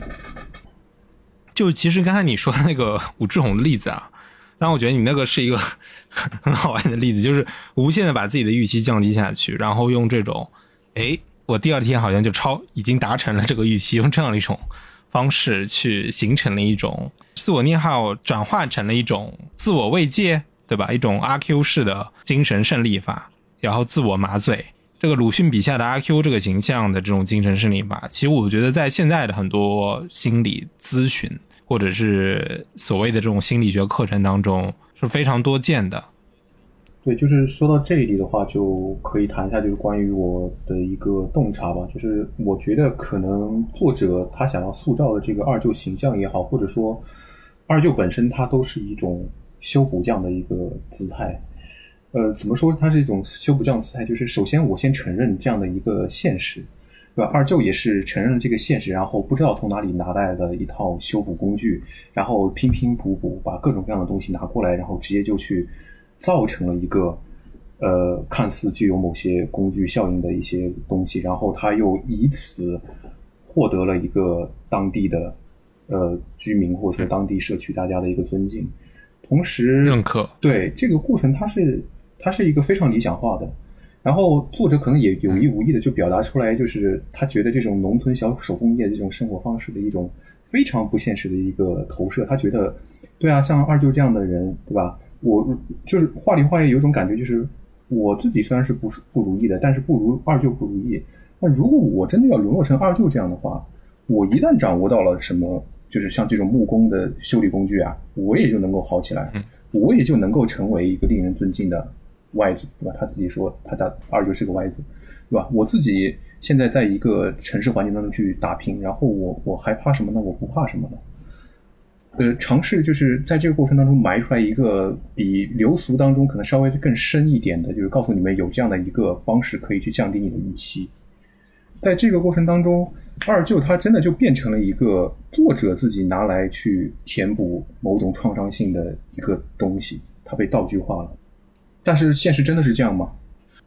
就其实刚才你说的那个武志红的例子啊，但我觉得你那个是一个 很好玩的例子，就是无限的把自己的预期降低下去，然后用这种哎。我第二天好像就超已经达成了这个预期，用这样的一种方式去形成了一种自我内耗，转化成了一种自我慰藉，对吧？一种阿 Q 式的精神胜利法，然后自我麻醉。这个鲁迅笔下的阿 Q 这个形象的这种精神胜利法，其实我觉得在现在的很多心理咨询或者是所谓的这种心理学课程当中是非常多见的。对，就是说到这里的话，就可以谈一下，就是关于我的一个洞察吧。就是我觉得可能作者他想要塑造的这个二舅形象也好，或者说二舅本身，他都是一种修补匠的一个姿态。呃，怎么说它是一种修补匠姿态？就是首先我先承认这样的一个现实，对吧？二舅也是承认了这个现实，然后不知道从哪里拿来的一套修补工具，然后拼拼补补，把各种各样的东西拿过来，然后直接就去。造成了一个，呃，看似具有某些工具效应的一些东西，然后他又以此获得了一个当地的呃居民或者说当地社区大家的一个尊敬，同时认可。对这个过程，它是它是一个非常理想化的。然后作者可能也有意无意的就表达出来，就是他觉得这种农村小手工业这种生活方式的一种非常不现实的一个投射。他觉得，对啊，像二舅这样的人，对吧？我就是话里话外有种感觉，就是我自己虽然是不是不如意的，但是不如二舅不如意。那如果我真的要沦落成二舅这样的话，我一旦掌握到了什么，就是像这种木工的修理工具啊，我也就能够好起来，我也就能够成为一个令人尊敬的外子，对吧？他自己说他的二舅是个外子，对吧？我自己现在在一个城市环境当中去打拼，然后我我还怕什么呢？我不怕什么呢？呃，尝试就是在这个过程当中埋出来一个比流俗当中可能稍微更深一点的，就是告诉你们有这样的一个方式可以去降低你的预期。在这个过程当中，二舅他真的就变成了一个作者自己拿来去填补某种创伤性的一个东西，他被道具化了。但是现实真的是这样吗？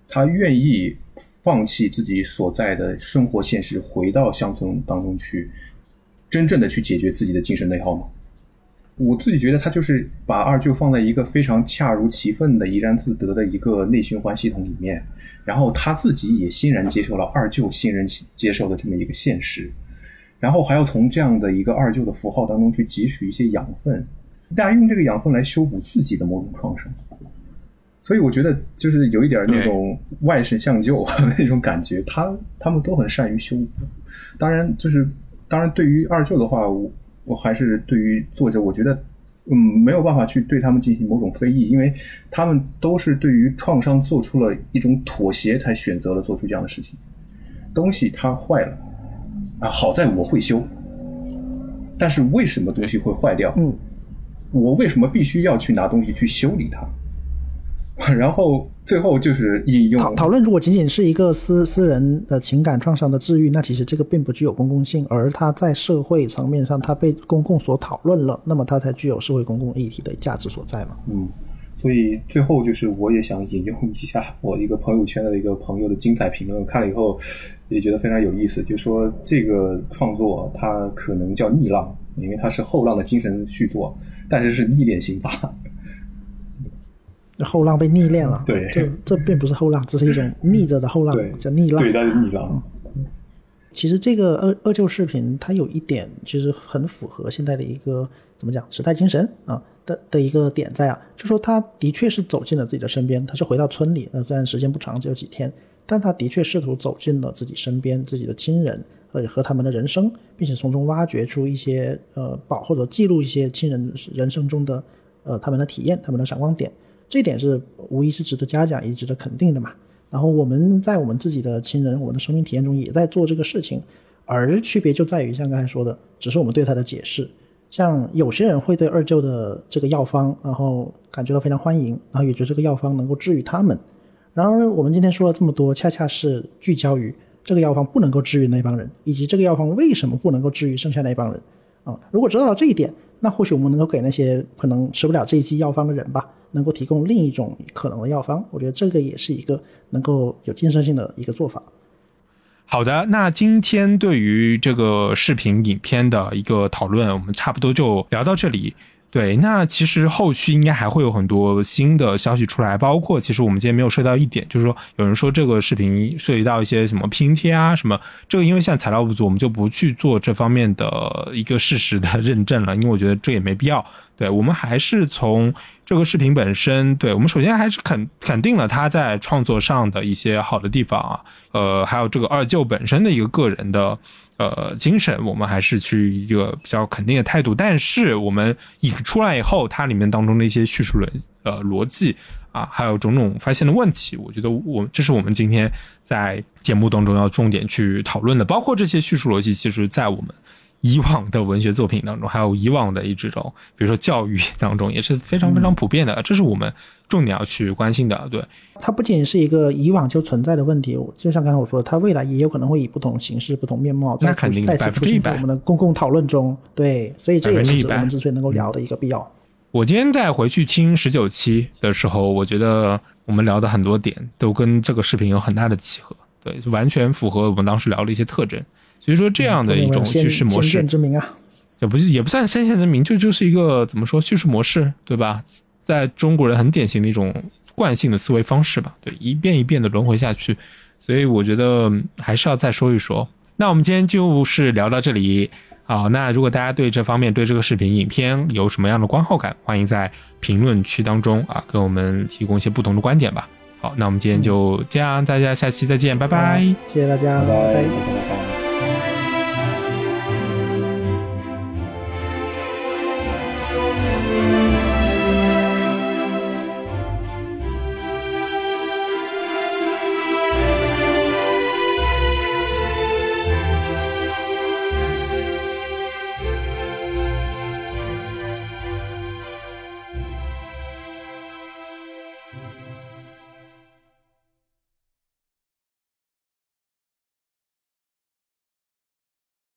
他愿意放弃自己所在的生活现实，回到乡村当中去，真正的去解决自己的精神内耗吗？我自己觉得他就是把二舅放在一个非常恰如其分的怡然自得的一个内循环系统里面，然后他自己也欣然接受了二舅欣然接受的这么一个现实，然后还要从这样的一个二舅的符号当中去汲取一些养分，大家用这个养分来修补自己的某种创伤，所以我觉得就是有一点那种外甥相救 那种感觉，他他们都很善于修补，当然就是当然对于二舅的话我。我还是对于作者，我觉得，嗯，没有办法去对他们进行某种非议，因为他们都是对于创伤做出了一种妥协，才选择了做出这样的事情。东西它坏了，啊，好在我会修，但是为什么东西会坏掉？嗯，我为什么必须要去拿东西去修理它？然后最后就是引用讨讨论，如果仅仅是一个私私人的情感创伤的治愈，那其实这个并不具有公共性，而它在社会层面上，它被公共所讨论了，那么它才具有社会公共议题的价值所在嘛。嗯，所以最后就是我也想引用一下我一个朋友圈的一个朋友的精彩评论，看了以后也觉得非常有意思，就说这个创作它可能叫逆浪，因为它是后浪的精神续作，但是是逆练刑法。后浪被逆练了，对，这这并不是后浪，这是一种逆着的后浪，叫逆浪，对，它是逆浪。其实这个二二舅视频，它有一点其实很符合现在的一个怎么讲时代精神啊的的一个点在啊，就说他的确是走进了自己的身边，他是回到村里，呃，虽然时间不长，只有几天，但他的确试图走进了自己身边自己的亲人，呃，和他们的人生，并且从中挖掘出一些呃宝或者记录一些亲人人生中的呃他们的体验，他们的闪光点。这点是无疑是值得嘉奖，也值得肯定的嘛。然后我们在我们自己的亲人、我们的生命体验中也在做这个事情，而区别就在于像刚才说的，只是我们对它的解释。像有些人会对二舅的这个药方，然后感觉到非常欢迎，然后也觉得这个药方能够治愈他们。然而我们今天说了这么多，恰恰是聚焦于这个药方不能够治愈那帮人，以及这个药方为什么不能够治愈剩下那帮人。啊，如果知道了这一点，那或许我们能够给那些可能吃不了这一剂药方的人吧。能够提供另一种可能的药方，我觉得这个也是一个能够有建设性的一个做法。好的，那今天对于这个视频影片的一个讨论，我们差不多就聊到这里。对，那其实后续应该还会有很多新的消息出来，包括其实我们今天没有涉及到一点，就是说有人说这个视频涉及到一些什么拼贴啊什么，这个因为现在材料不足，我们就不去做这方面的一个事实的认证了，因为我觉得这也没必要。对我们还是从这个视频本身，对我们首先还是肯肯定了他在创作上的一些好的地方啊，呃，还有这个二舅本身的一个个人的。呃，精神我们还是去一个比较肯定的态度，但是我们引出来以后，它里面当中的一些叙述逻呃逻辑啊，还有种种发现的问题，我觉得我这是我们今天在节目当中要重点去讨论的，包括这些叙述逻辑，其实在我们。以往的文学作品当中，还有以往的一这种，比如说教育当中，也是非常非常普遍的。这是我们重点要去关心的。对，它不仅是一个以往就存在的问题，就像刚才我说的，它未来也有可能会以不同形式、不同面貌再肯定再次出现在我们的公共讨论中。对，所以这也是我们之所以能够聊的一个必要。我今天在回去听十九期的时候，我觉得我们聊的很多点都跟这个视频有很大的契合，对，完全符合我们当时聊的一些特征。所以说，这样的一种叙事模式，也不是也不算先见之明，就就是一个怎么说叙事模式，对吧？在中国人很典型的一种惯性的思维方式吧，对，一遍一遍的轮回下去。所以我觉得还是要再说一说。那我们今天就是聊到这里啊。那如果大家对这方面对这个视频影片有什么样的观后感，欢迎在评论区当中啊，给我们提供一些不同的观点吧。好，那我们今天就这样，大家下期再见，拜拜，谢谢大家，拜拜。